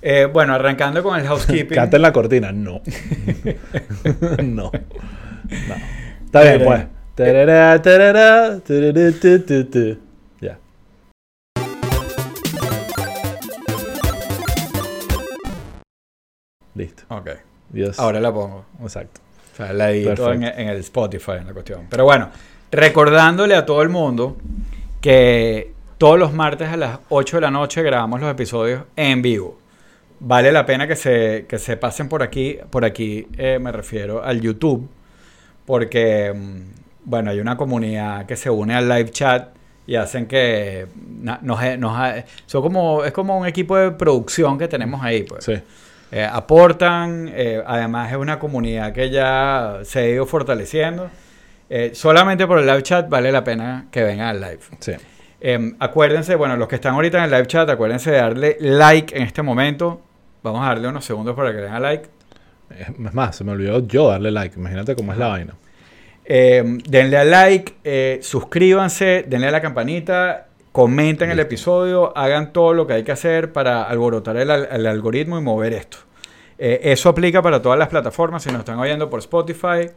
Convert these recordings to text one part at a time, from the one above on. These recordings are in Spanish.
Eh, bueno, arrancando con el housekeeping. Canta en la cortina. No. no. No. Está bien, pues. Tarara, tarara, tarara, tu, tu, tu. Ya. Listo. Ok. Dios. Ahora la pongo. Exacto. O sea, la edito en, Perfecto. en el Spotify, en la cuestión. Pero bueno, recordándole a todo el mundo que todos los martes a las 8 de la noche grabamos los episodios en vivo. Vale la pena que se, que se pasen por aquí. Por aquí eh, me refiero al YouTube. Porque, mm, bueno, hay una comunidad que se une al live chat y hacen que nos, nos- son como, es como un equipo de producción que tenemos ahí. Pues. Sí. Eh, aportan, eh, además es una comunidad que ya se ha ido fortaleciendo. Eh, solamente por el live chat vale la pena que vengan al live. Sí. Eh, acuérdense, bueno, los que están ahorita en el live chat, acuérdense de darle like en este momento. Vamos a darle unos segundos para que le den a like. Es más, se me olvidó yo darle like. Imagínate cómo es la vaina. Eh, denle a like, eh, suscríbanse, denle a la campanita, comenten el episodio, hagan todo lo que hay que hacer para alborotar el, al- el algoritmo y mover esto. Eh, eso aplica para todas las plataformas. Si nos están oyendo por Spotify,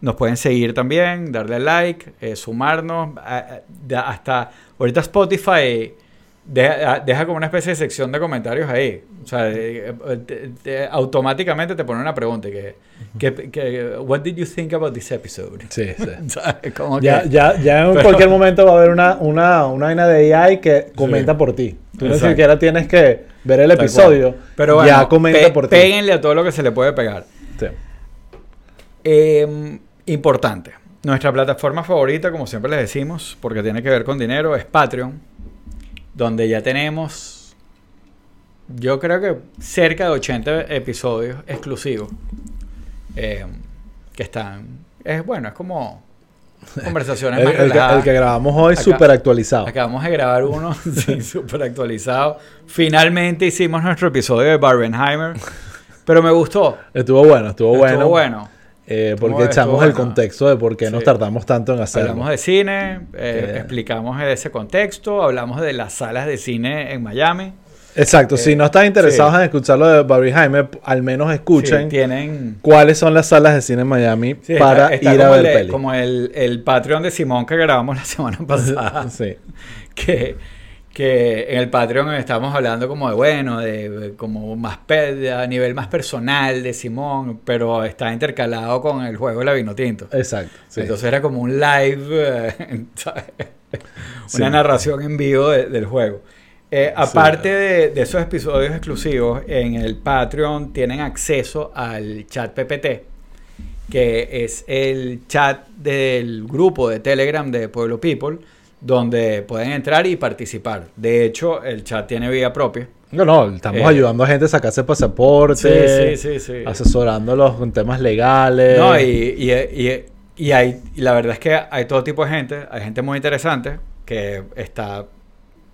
nos pueden seguir también, darle like, eh, sumarnos. a- a- de- hasta ahorita Spotify deja, deja como una especie de sección de comentarios ahí. O sea, eh, eh, te- te- automáticamente te pone una pregunta que, que, que, What did you think about this episode? Sí, sí. Ya, ya, ya en Pero- cualquier momento va a haber una, una, una vaina de AI que comenta por ti. Tú Exacto. siquiera tienes que ver el episodio. Pero bueno, ya comenta pe- por ti. péguenle a todo lo que se le puede pegar. Sí. Eh, importante. Nuestra plataforma favorita, como siempre les decimos, porque tiene que ver con dinero, es Patreon, donde ya tenemos, yo creo que cerca de 80 episodios exclusivos eh, que están. Es bueno, es como conversaciones El, más el que, relajadas. el que grabamos hoy, súper actualizado. Acabamos de grabar uno sí, súper actualizado. Finalmente hicimos nuestro episodio de Barbenheimer, pero me gustó. Estuvo bueno, estuvo bueno. Estuvo bueno. Eh, porque echamos el bueno. contexto de por qué nos tardamos tanto en hacerlo. Hablamos de cine, eh, explicamos ese contexto, hablamos de las salas de cine en Miami. Exacto, Eh, si no están interesados sí. en escucharlo de Barry Jaime, al menos escuchen Sí, tienen cuáles son las salas de cine en Miami para está- está ir a ver el de- peli. Como el, el Patreon de Simón que grabamos la semana pasada. sí. que, que en el Patreon estábamos hablando como de, bueno, de como más a nivel más personal de Simón, pero está intercalado con el juego de la vino tinto. Exacto. sí. Entonces era como un live, eh, una narración en vivo de- del juego. Eh, aparte de, de esos episodios exclusivos, en el Patreon tienen acceso al chat PPT, que es el chat del grupo de Telegram de Pueblo People, donde pueden entrar y participar. De hecho, el chat tiene vía propia. No, no, estamos Eh, ayudando a gente a sacarse pasaporte, sí, sí, sí. asesorándolos con temas legales. No, y, y, y- y hay, y la verdad es que hay todo tipo de gente, hay gente muy interesante que está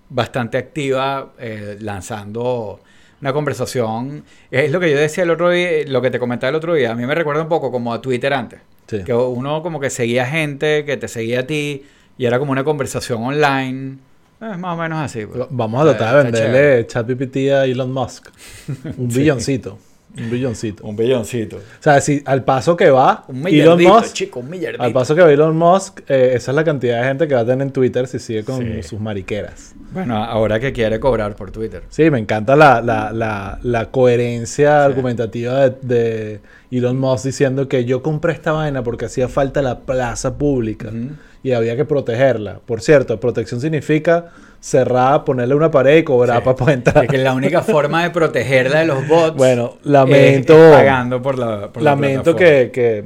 bastante activa eh, lanzando una conversación. Es lo que yo decía el otro día, lo que te comentaba el otro día, a mí me recuerda un poco como a Twitter antes, que uno como que seguía gente que te seguía a ti y era como una conversación online. Es más o menos así. pues. Vamos a tratar de venderle ChatGPT a Elon Musk. Un billoncito. Un billoncito. Un billoncito. O sea, si al paso que va Un Elon millardito, Musk, chico, un millardito. al paso que va Elon Musk, eh, esa es la cantidad de gente que va a tener en Twitter si sigue con Sí. sus mariqueras. Bueno, ahora que quiere cobrar por Twitter. Sí, me encanta la, la, la, la coherencia argumentativa de, de Elon Musk diciendo que yo compré esta vaina porque hacía falta la plaza pública Ujú. Y había que protegerla. Por cierto, protección significa cerrar, ponerle una pared y cobrar Sí. para poder entrar. Es que la única forma de protegerla de los bots Bueno, es- lamento, es pagando por la por lamento que, que,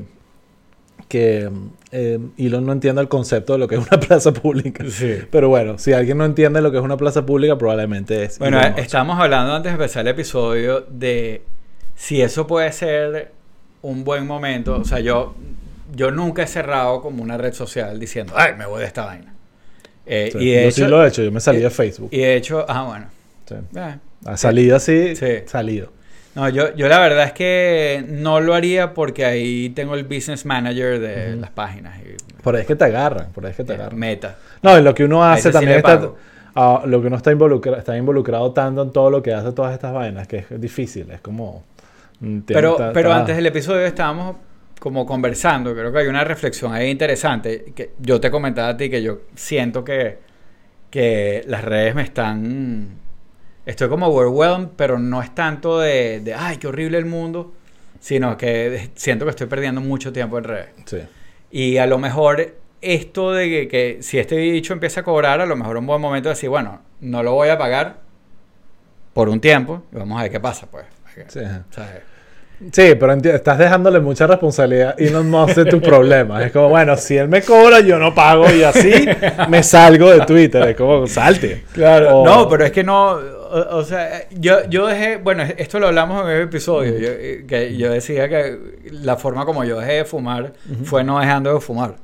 que eh, Elon no entienda el concepto de lo que es una plaza pública. Sí. Pero bueno, si alguien no entiende lo que es una plaza pública, probablemente es. Bueno, Elon estábamos hablando antes de empezar el episodio de si eso puede ser un buen momento. O sea, yo, yo nunca he cerrado como una red social diciendo, ay, me voy de esta vaina. Eh, Sí, y de yo hecho, sí lo he hecho, yo me salí y- de Facebook. Y de hecho, ah, bueno. Sí. Eh, Ha salido así, Sí. salido. No, yo, yo la verdad es que no lo haría porque ahí tengo el business manager de las páginas. Y, Por ahí es que te agarran, por ahí es que te eh, agarran. meta. No, lo que uno A hace también está... pago. a lo que no está involucrado, está involucrado tanto en todo lo que hace todas estas vainas, que es difícil, es como... mm, Pero, pero antes del episodio estábamos como conversando, creo que hay una reflexión ahí interesante, que yo te comentaba a ti que yo siento que, que las redes me están... Estoy como overwhelmed, pero no es tanto de, de, ay, qué horrible el mundo, sino que siento que estoy perdiendo mucho tiempo en redes. Sí. Y a lo mejor esto de que, que si este bicho empieza a cobrar, a lo mejor un buen momento de decir, bueno, no lo voy a pagar por un tiempo y vamos a ver qué pasa, pues. Sí. ¿Sabes? Sí, pero estás dejándole mucha responsabilidad Elon Musk de tus problemas. Es como, bueno, si él me cobra, yo no pago y así me salgo de Twitter. Es como, salte. Claro, O- no, pero es que no, o, o sea, yo, yo dejé, bueno, esto lo hablamos en el episodio, yo, eh, que yo decía que la forma como yo dejé de fumar fue no dejando de fumar,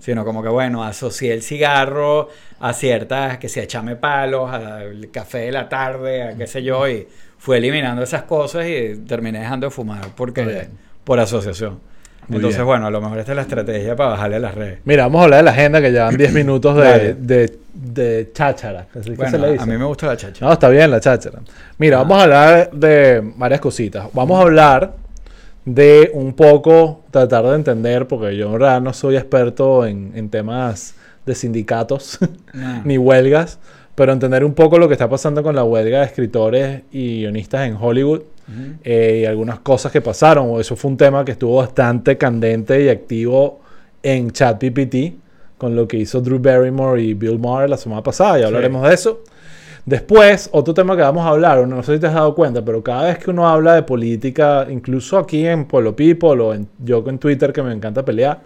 sino como que, bueno, asocié el cigarro a ciertas, que se echame palos, al café de la tarde, a qué sé yo, y fui eliminando esas cosas y terminé dejando de fumar porque, por asociación. Muy Entonces, bien. bueno, a lo mejor esta es la estrategia para bajarle a las redes. Mira, vamos a hablar de la agenda que llevan 10 minutos de, de, de cháchara. Así que Bueno, se le dice. a mí me gusta la chacha. No, está bien la cháchara. Mira, Ah. vamos a hablar de varias cositas. Vamos a hablar de un poco, tratar de entender, porque yo en realidad no soy experto en, en temas de sindicatos Nah. ni huelgas, pero entender un poco lo que está pasando con la huelga de escritores y guionistas en Hollywood Ujú. eh, y algunas cosas que pasaron. Eso fue un tema que estuvo bastante candente y activo en ChatGPT con lo que hizo Drew Barrymore y Bill Maher la semana pasada. Ya Sí. hablaremos de eso. Después, otro tema que vamos a hablar, no sé si te has dado cuenta, pero cada vez que uno habla de política, incluso aquí en Polo People o en, yo en Twitter que me encanta pelear,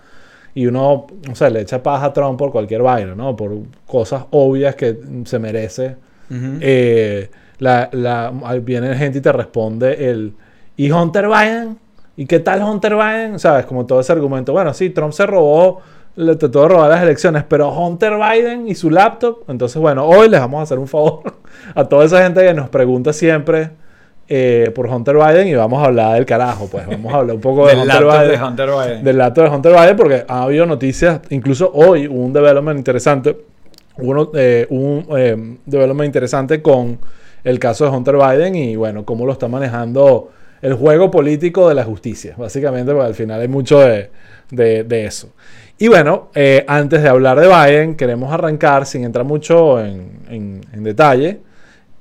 y uno, o sea, le echa paja a Trump por cualquier vaina, ¿no? Por cosas obvias que se merece eh, la, viene gente y te responde el ¿y Hunter Biden? ¿y qué tal Hunter Biden? sabes como todo ese argumento bueno sí Trump se robó le trató de robar las elecciones pero Hunter Biden y su laptop entonces bueno hoy les vamos a hacer un favor a toda esa gente que nos pregunta siempre eh, por Hunter Biden y vamos a hablar del carajo pues vamos a hablar un poco de Del Hunter Biden de Hunter Biden. del dato de Hunter Biden porque ha habido noticias, incluso hoy hubo un development interesante, uno, eh, un eh, development interesante con el caso de Hunter Biden y bueno, cómo lo está manejando el juego político de la justicia, básicamente, porque al final hay mucho de, de- de eso. Y bueno, eh, antes de hablar de Biden, queremos arrancar sin entrar mucho en, en- en detalle,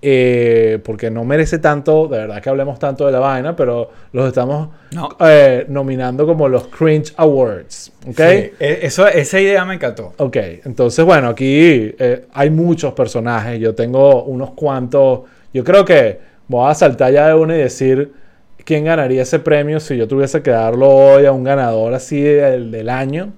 eh, porque no merece tanto, de verdad que hablemos tanto de la vaina, pero los estamos No. eh, nominando como los Cringe Awards. ¿Ok? Sí, e- eso, esa idea me encantó. Ok, entonces bueno, aquí eh, hay muchos personajes. Yo tengo unos cuantos. Yo creo que voy a saltar ya de uno y decir quién ganaría ese premio si yo tuviese que darlo hoy a un ganador así del, del año.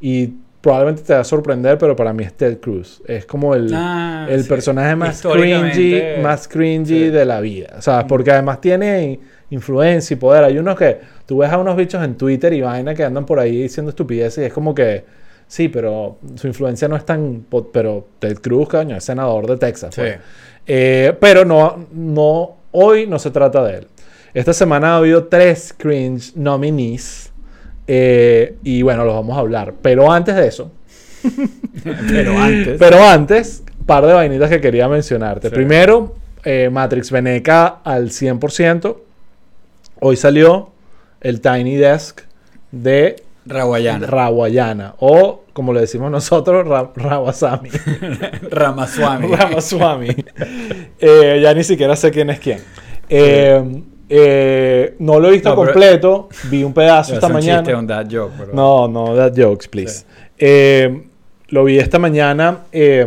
Y probablemente te va a sorprender, pero para mí es Ted Cruz. Es como el, Ah, el sí. personaje más cringy, más cringy sí. de la vida. O sea, porque además tiene influencia y poder. Hay unos que tú ves a unos bichos en Twitter y vaina que andan por ahí diciendo estupideces y es como que sí, pero su influencia no es tan. Pero Ted Cruz, coño, es senador de Texas. Sí. pues. Eh, pero no, no, hoy no se trata de él. Esta semana ha habido tres cringe nominees. Eh, y bueno, los vamos a hablar. Pero antes de eso, Pero antes. pero antes, par de vainitas que quería mencionarte. Sí. Primero, eh, Matrix Veneca al 100%. Hoy salió el Tiny Desk de Rawayana. Rawayana. O, como le decimos nosotros, Ra- Rawasami. Ramaswamy. Ramaswamy. Eh, ya ni siquiera sé quién es quién. Eh, eh, no lo he visto No, pero- completo. Vi un pedazo Es esta un mañana. chiste, un dad joke, pero- No, no, that jokes, please. Sí. Eh, lo vi esta mañana, eh,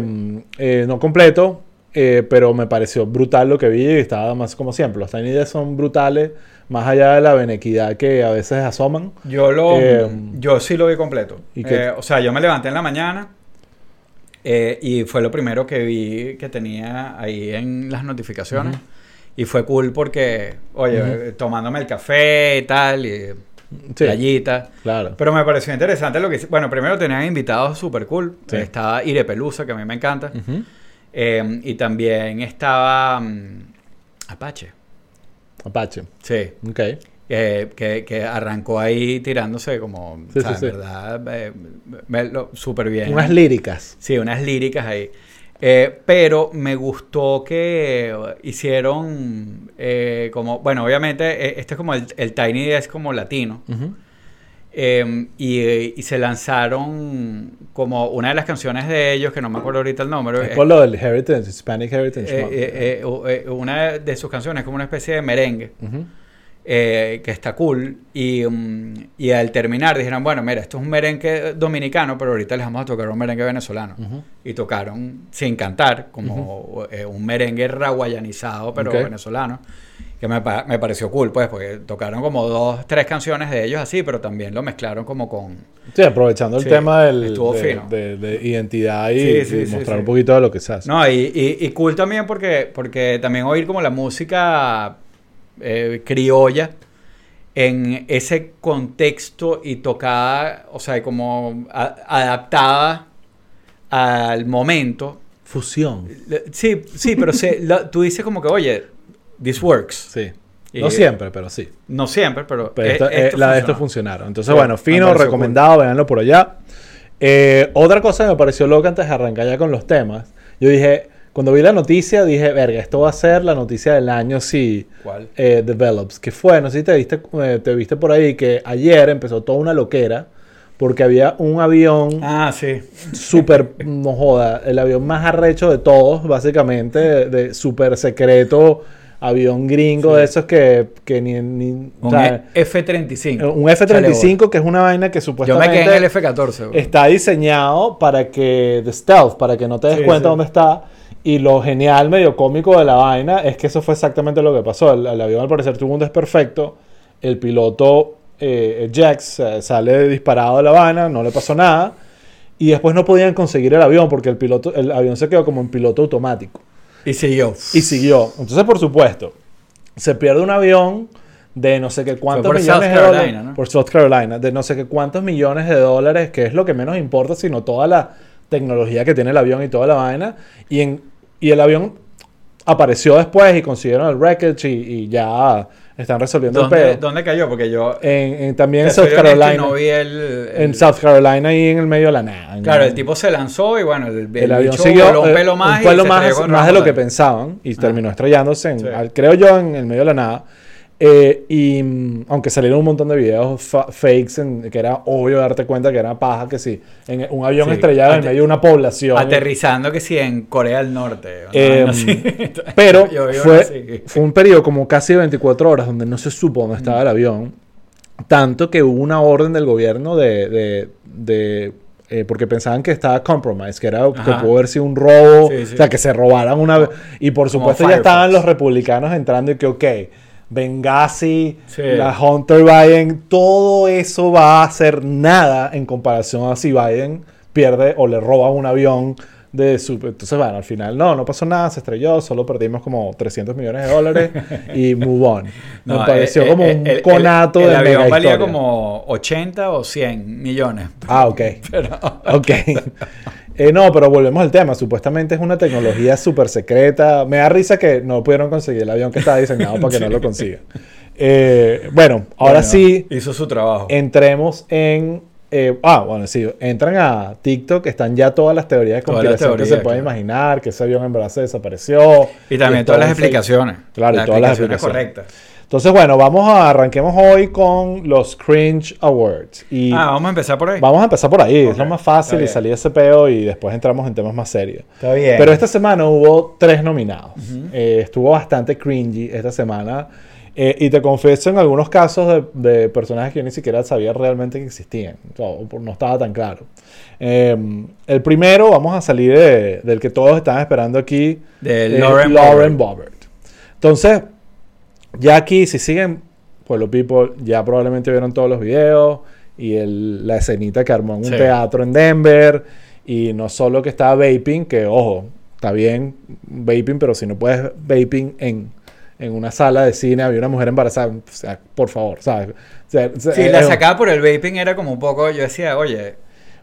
eh, no completo, eh, pero me pareció brutal lo que vi y estaba más como siempre. Los Tiny Desk son brutales, más allá de la benequidad que a veces asoman. Yo lo, Eh, yo sí lo vi completo. ¿y o sea, yo me levanté en la mañana y fue lo primero que vi que tenía ahí en las notificaciones. Y fue cool porque, oye, Ujú. eh, tomándome el café y tal, y Sí, playita. claro. Pero me pareció interesante lo que hice. Bueno, primero tenían invitados súper cool. Sí. Estaba Ire Pelusa, que a mí me encanta. Ujú. Eh, y también estaba mm, Apache. Apache. Sí. Ok. Eh, que, que arrancó ahí tirándose como, Sí, o sea, en verdad, eh, súper bien. Unas líricas. Sí, unas líricas ahí. Eh, pero me gustó que hicieron eh, como, bueno, obviamente eh, este es como el, el Tiny Desk como latino. Eh, y, y se lanzaron como una de las canciones de ellos, que no me acuerdo ahorita el nombre. Es por lo del Heritage, Hispanic Heritage una de sus canciones es como una especie de merengue. Eh, que está cool. Y, mm, y al terminar dijeron, bueno, mira, esto es un merengue dominicano, pero ahorita les vamos a tocar un merengue venezolano. Y tocaron sin cantar, como eh, un merengue raguayanizado, pero venezolano. Que me, me pareció cool, pues, porque tocaron como dos, tres canciones de ellos así, pero también lo mezclaron como con... Sí, aprovechando el Sí, tema del, de, fino. de- de identidad y, Sí, sí, y sí, mostrar un poquito de lo que se hace. No, y, y, y cool también porque, porque también oír como la música eh, criolla en ese contexto y tocada, o sea, como a- adaptada al momento. Fusión. Sí, sí, pero se, la- tú dices como que, oye, this works. Sí. Y- no siempre, pero sí. No siempre, pero, Pero esto- eh, la de estos funcionaron. Entonces, Sí, bueno, fino, recomendado, véanlo por allá. Eh, otra cosa que me pareció loca antes de arrancar ya con los temas. Yo dije, cuando vi la noticia, dije, verga, esto va a ser la noticia del año si ¿Cuál? eh, develops. Que fue, no sé si te viste, eh, te viste por ahí, que ayer empezó toda una loquera. Porque había un avión Ah, sí. súper, no joda, el avión más arrecho de todos, básicamente, de, de súper secreto, avión gringo Sí. de esos que, que ni... ni- Un sea, F-35. un F-35 que es una vaina que Yo me supuestamente quedé en el F-14. bro. está diseñado para que, de stealth, para que no te des Sí, cuenta sí. dónde está. Y lo genial, medio cómico de la vaina es que eso fue exactamente lo que pasó. El, el avión al parecer tuvo un desperfecto. El piloto eh, Jax sale disparado de la vaina, no le pasó nada. Y después no podían conseguir el avión porque el, piloto, el avión se quedó como en piloto automático. Y siguió. Y siguió. Entonces, por supuesto, se pierde un avión de no sé qué cuántos por millones South de Carolina, dólares. ¿no? Por South Carolina. De no sé qué cuántos millones de dólares, que es lo que menos importa, sino toda la tecnología que tiene el avión y toda la vaina. Y, en, y el avión apareció después y consiguieron el wreckage y, y ya están resolviendo el ¿Dónde, pedo. ¿Dónde cayó? Porque yo... En, en- también en South Carolina. No vi el, el- En South Carolina y en el medio de la nada. Claro, el tipo se lanzó y bueno, el, el el avión siguió un eh, pelo más, un pelo y se más, más de lo que pensaban y Ah. terminó estrellándose, en, Sí. al- creo yo, en el medio de la nada. Eh, y mm, aunque salieron un montón de videos fa- fakes, en- que era obvio darte cuenta que era paja, que sí, en un avión Sí, estrellado en medio de una población. Aterrizando que sí en Corea del Norte. Eh, así. Pero fue, que- un periodo como casi 24 horas donde no se supo dónde estaba el avión. Tanto que hubo una orden del gobierno de... de- de, eh, porque pensaban que estaba compromise, que, era, que Ajá. pudo haber sido un robo, Sí, sí. o sea, que se robaran una... Y por supuesto ya estaban los republicanos entrando y que, ok, Benghazi, Sí. la Hunter Biden, todo eso va a ser nada en comparación a si Biden pierde o le roba un avión de su... Entonces, bueno, al final no, no pasó nada, se estrelló, solo perdimos como 300 millones de dólares y move on. No, Me pareció eh, como eh, un el- el- conato el, de avión mega valía historia. como 80 o 100 millones. Ah, ok. Pero, Ok. Eh, no, pero volvemos al tema. Supuestamente es una tecnología súper secreta. Me da risa que no pudieron conseguir el avión que estaba diseñado para que no lo consigan. Eh, bueno, ahora bueno, sí, Hizo su trabajo. entremos en... eh, ah, bueno, sí, entran a TikTok, están ya todas las teorías de conspiración que se teorías, pueden claro. imaginar, que ese avión en verdad se desapareció. y también todas las explicaciones. Claro, y las todas las explicaciones. correctas. Entonces, bueno, vamos a arranquemos hoy con los Cringe Awards. Y Ah, vamos a empezar por ahí. vamos a empezar por ahí, es lo más fácil y salir ese peo y después entramos en temas más serios. Está bien. Pero esta semana hubo tres nominados. Eh, estuvo bastante cringy esta semana. Eh, y te confieso, en algunos casos de, de personajes que yo ni siquiera sabía realmente que existían. O, no estaba tan claro. Eh, el primero, vamos a salir de- del que todos estaban esperando aquí. De Lauren Lauren Boebert. Entonces, ya aquí, si siguen Pueblo People, ya probablemente vieron todos los videos y el- la escenita que armó en un Sí. teatro en Denver. Y no solo que estaba vaping, que ojo, está bien vaping, pero si no puedes vaping en, en una sala de cine, había una mujer embarazada, o sea, por favor, ¿sabes? O sea, Sí, la eh, sacada por el vaping era como un poco, yo decía, oye,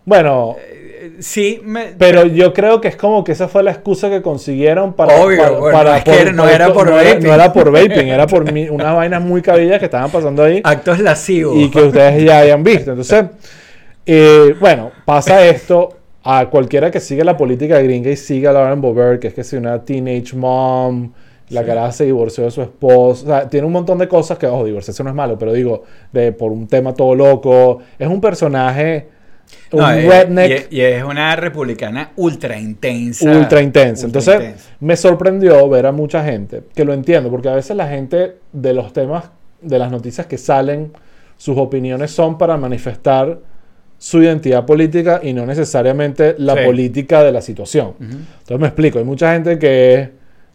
Bueno, eh, sí, me, Pero yo creo que es como que esa fue la excusa que consiguieron para. Obvio, para, bueno, para- es que no era por no era- vaping. no era por vaping, era por unas vainas muy cabillas que estaban pasando ahí actos lascivos. y que ustedes ya hayan visto. Entonces, eh, bueno, pasa esto. a cualquiera que siga la política gringa y siga a Lauren Boebert, que es que si una teenage mom, la Sí. cara se divorció de su esposo, o sea, tiene un montón de cosas que, ojo, divorciarse no es malo, pero digo, de, por un tema todo loco, es un personaje, un No, redneck y, y es una republicana ultra intensa. ultra intensa. ultra Entonces, intensa. me sorprendió ver a mucha gente, que lo entiendo, porque a veces la gente de los temas, de las noticias que salen, sus opiniones son para manifestar su identidad política y no necesariamente la Sí. política de la situación. Entonces me explico, hay mucha gente que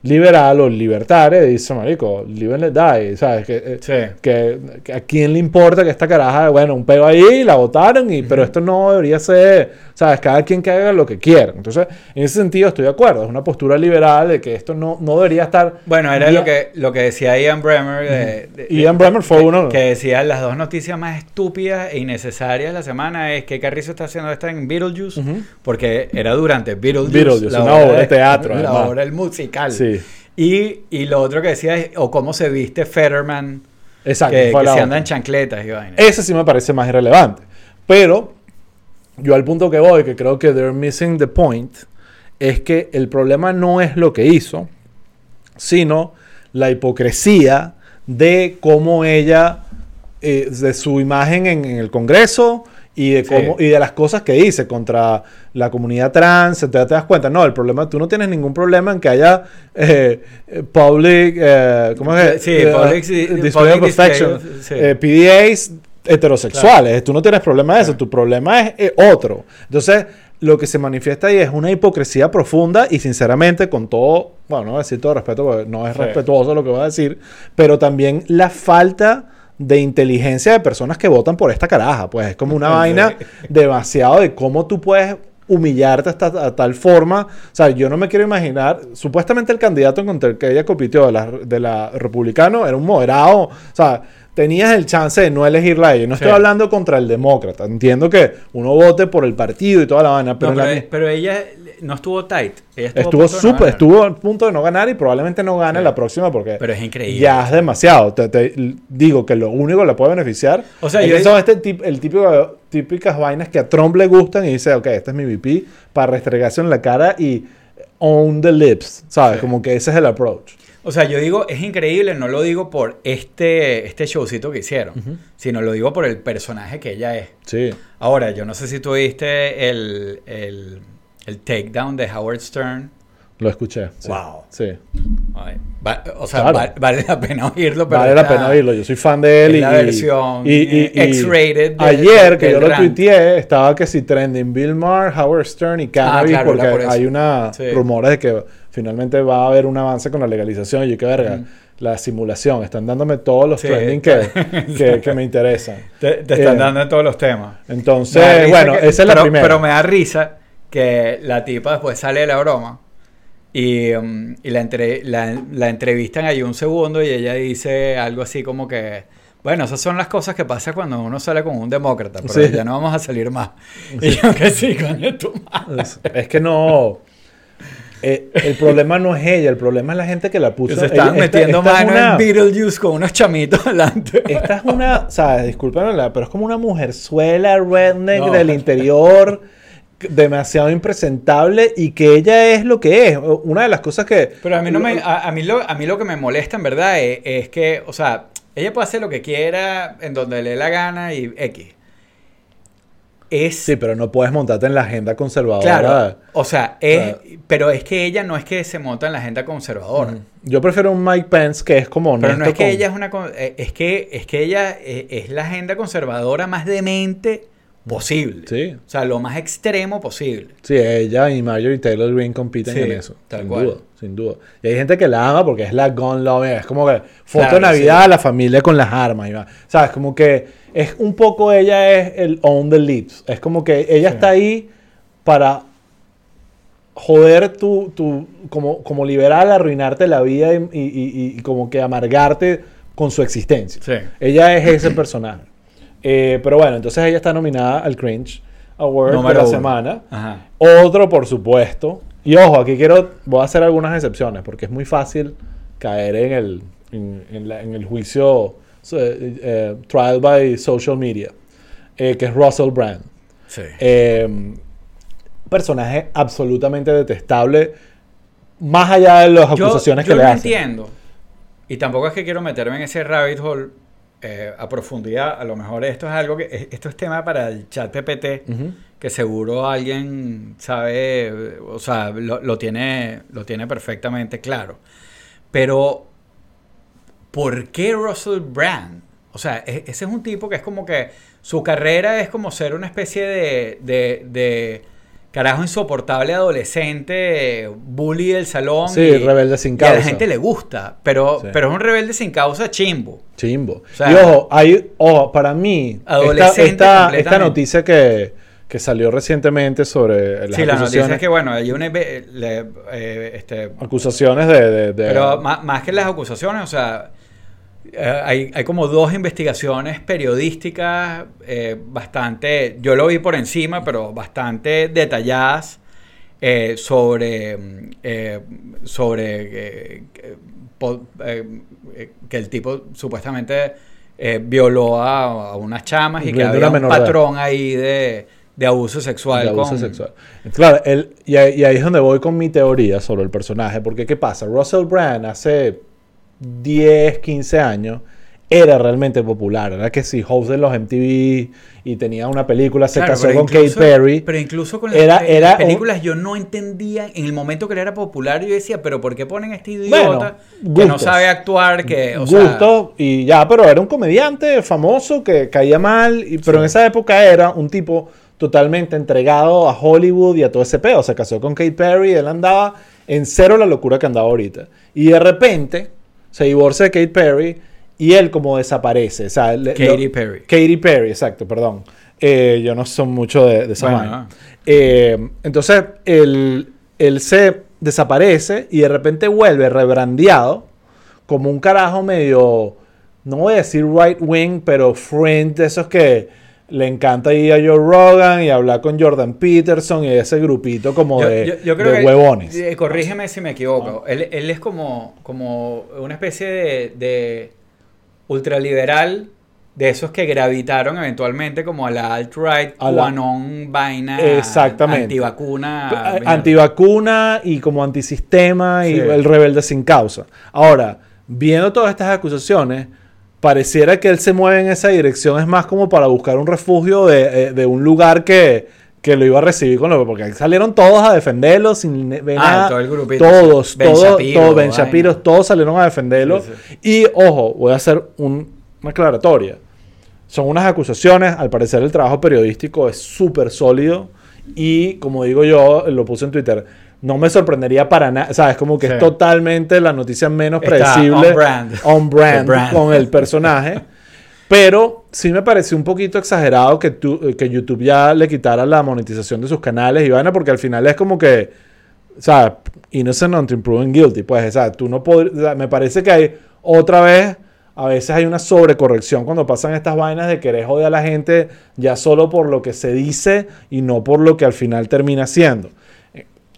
liberal o libertaria dice, marico, live and die, ¿sabes? Que, eh, Sí. que, que a quién le importa que esta caraja, bueno, un peo ahí, la votaron, y, pero esto no debería ser, ¿sabes? Cada quien que haga lo que quiera. Entonces, en ese sentido estoy de acuerdo, es una postura liberal de que esto no, no debería estar... Bueno, era lo que, lo que decía Ian Bremer. De, de- Ian Bremer fue uno- Que decía las dos noticias más estúpidas e innecesarias de la semana es que Carrizo está haciendo esta en Beetlejuice, porque era durante Beetlejuice. Beetlejuice, la una obra de teatro, La obra, el musical. Sí, Y, y lo otro que decía es, o cómo se viste Fetterman, exacto. que, que se anda en chancletas y. Ese sí me parece más irrelevante. Pero yo al punto que voy, que creo que they're missing the point, es que el problema no es lo que hizo, sino la hipocresía de cómo ella, eh, de su imagen en, en el Congreso y de, Sí. cómo, y de las cosas que dice contra la comunidad trans. Entonces te das cuenta, no, el problema, tú no tienes ningún problema en que haya eh, public, eh, ¿cómo es? Sí, Eh, public- display public of affection, display, sí. eh, PDAs heterosexuales. Tú no tienes problema de eso, tu problema es eh, otro. Entonces, lo que se manifiesta ahí es una hipocresía profunda y sinceramente con todo, bueno, no voy a decir todo respeto porque no es Sí. respetuoso lo que voy a decir, pero también la falta de inteligencia de personas que votan por esta caraja. Pues es como una vaina demasiado de cómo tú puedes humillarte hasta a tal forma. O sea, yo no me quiero imaginar. Supuestamente el candidato contra el que ella compitió de la, de la republicano era un moderado. O sea, tenías el chance de no elegirla a ella. No estoy Sí. hablando contra el demócrata. Entiendo que uno vote por el partido y toda la vaina, pero, No, la mi- pero ella no estuvo tight. Ella estuvo, no súper, estuvo a punto de no ganar y probablemente no gane Sí. la próxima porque Pero es increíble. ya es demasiado. Te, te digo que lo único que le puede beneficiar O sea, es yo- que son este tip- el típico, típicas vainas que a Trump le gustan y dice, ok, este es mi VP, para restregarse en la cara y own the lips, ¿sabes? Sí. Como que ese es el approach. O sea, yo digo, es increíble, no lo digo por este, este showcito que hicieron, sino lo digo por el personaje que ella es. Sí. Ahora, yo no sé si tú viste el, el, el takedown de Howard Stern. Lo escuché. sí. Wow. Sí. Ay, va- o sea, Claro. va- vale la pena oírlo, pero Vale la pena oírlo. Yo soy fan de él. y, la versión, y- y- y X-rated Ayer, que yo lo tuiteé, estaba que si trending Bill Maher, Howard Stern y Cannabis, claro, era porque por hay una Sí. rumores de que finalmente va a haber un avance con la legalización. Y yo, qué verga. La simulación. Están dándome todos los Sí. trending que, que, que me interesan. Te, te están Eh, dando en todos los temas. Entonces, bueno, que- esa es la pero, primera. Pero me da risa que la tipa después sale de la broma y, um, y la, entre- la, la entrevistan ahí un segundo y ella dice algo así como que, bueno, esas son las cosas que pasan cuando uno sale con un demócrata, pero Sí. ya no vamos a salir más. Y yo que sí, coño, tu madre. Es, es que no. eh, el problema no es ella, el problema es la gente que la puso. Se Ella- esta- metiendo esta es mano una- en Beetlejuice con unos chamitos delante. Esta es una, ¿sabes? Discúlpame, la- pero es como una mujerzuela redneck No. del interior, demasiado impresentable y que ella es lo que es. Una de las cosas que... Pero a mí, no me, a, a mí lo, a mí lo que me molesta en verdad es, es que, o sea, ella puede hacer lo que quiera en donde le dé la gana y X. Es, Sí, pero no puedes montarte en la agenda conservadora. claro, o sea, es, pero es que ella no es que se monta en la agenda conservadora. Yo prefiero un Mike Pence que es como Pero no es que con- ella es una, eh, es que, es que ella eh, es la agenda conservadora más demente posible. Sí. O sea, lo más extremo posible. Sí, ella y Marjorie Taylor Greene compiten Sí, en eso. tal sin cual. duda, sin duda. Y hay gente que la ama porque es la gun loving, es como que foto Claro, de Navidad, sí. la familia con las armas. Y va. ¿Sabes? Como que es un poco ella es el own the lips. Es como que ella Sí. está ahí para joder tu, tu como, como liberal, arruinarte la vida y, y- y- y como que amargarte con su existencia. Sí. Ella es ese personaje. Eh, pero bueno, entonces ella está nominada al Cringe Award de Número la uno. semana. Ajá. Otro, por supuesto. Y ojo, aquí quiero, voy a hacer algunas excepciones porque es muy fácil caer en el, en, en la- en el juicio eh, eh, trial by social media, que es Russell Brand. Sí. Un personaje absolutamente detestable, más allá de las Yo, acusaciones yo que le no hacen. entiendo. Y tampoco es que quiero meterme en ese rabbit hole eh, a profundidad. A lo mejor esto es algo que. Esto es tema para el chat PPT. Que seguro alguien sabe. O sea, lo, lo tiene, lo tiene perfectamente claro. Pero. ¿Por qué Russell Brand? O sea, e- ese es un tipo que es como que. Su carrera es como ser una especie de. de, de carajo insoportable adolescente, bully del salón. Sí, y- rebelde sin y a la causa. gente le gusta, pero, Sí. pero es un rebelde sin causa chimbo. Chimbo. sea, y ojo, hay, ojo, para mí, Adolescente esta, esta noticia que, que salió recientemente sobre las sí, la noticia es que, bueno, hay una... le- eh, este, acusaciones de... de- de- pero más, más que las acusaciones, o sea, hay, hay como dos investigaciones periodísticas eh, bastante, yo lo vi por encima, pero bastante detalladas eh, sobre, mm, eh, sobre eh, que- po- eh, eh, que el tipo supuestamente eh, violó a, a unas chamas y que había un patrón ahí de, de abuso sexual. de abuso con- sexual. Claro, él, y, ahí, y ahí es donde voy con mi teoría sobre el personaje, porque ¿qué pasa? Russell Brand hace 10, 15 años era realmente popular, era que si host de los MTV y tenía una película, se Claro, casó con incluso- Perry. Pero incluso con las, Era- pe- era las un- películas yo no entendía, en el momento que él era popular yo decía, pero ¿por qué ponen a este Bueno, idiota que no sabe actuar? Que, o sea, gusto y ya, pero era un comediante famoso que caía mal, y, pero Sí. en esa época era un tipo totalmente entregado a Hollywood y a todo ese peo. Se casó con Katy Perry, él andaba en cero la locura que andaba ahorita. Y de repente se divorcia de Katy Perry y él como desaparece. O sea, le- Katy lo- Perry. Katy Perry, exacto, perdón. Eh, yo no soy mucho de, de esa Bueno, ah. Eh, entonces, él, él se desaparece y de repente vuelve rebrandeado como un carajo medio, no voy a decir right wing, pero friend de esos que le encanta ir a Joe Rogan y hablar con Jordan Peterson y ese grupito como yo, de, yo- yo creo de que, huevones. eh, corrígeme si me equivoco. Él, él es como, como una especie de, de ultraliberal de esos que gravitaron eventualmente como a la alt-right, QAnon, vaina, Exactamente. antivacuna. Antivacuna y como antisistema y Sí. el rebelde sin causa. Ahora, viendo todas estas acusaciones, pareciera que él se mueve en esa dirección, es más como para buscar un refugio de, eh, de un lugar que, que lo iba a recibir con lo porque ahí salieron todos a defenderlo sin Ah, todo el grupito, Todos. Ben todos, Shapiro, todos, Ben vaina. Shapiro, todos salieron a defenderlo. Sí, Y ojo, voy a hacer un- una aclaratoria. Son unas acusaciones, al parecer el trabajo periodístico es súper sólido y como digo yo, lo puse en Twitter, no me sorprendería para nada, sabes, como que Sí. es totalmente la noticia menos predecible, on brand. on brand con el personaje, pero sí me pareció un poquito exagerado que, tu- que YouTube ya le quitara la monetización de sus canales y vaina, porque al final es como que, o sea, innocent until proven guilty, pues, o sea, tú no podrías, me parece que hay otra vez, a veces hay una sobrecorrección cuando pasan estas vainas de querer joder a la gente ya solo por lo que se dice y no por lo que al final termina siendo.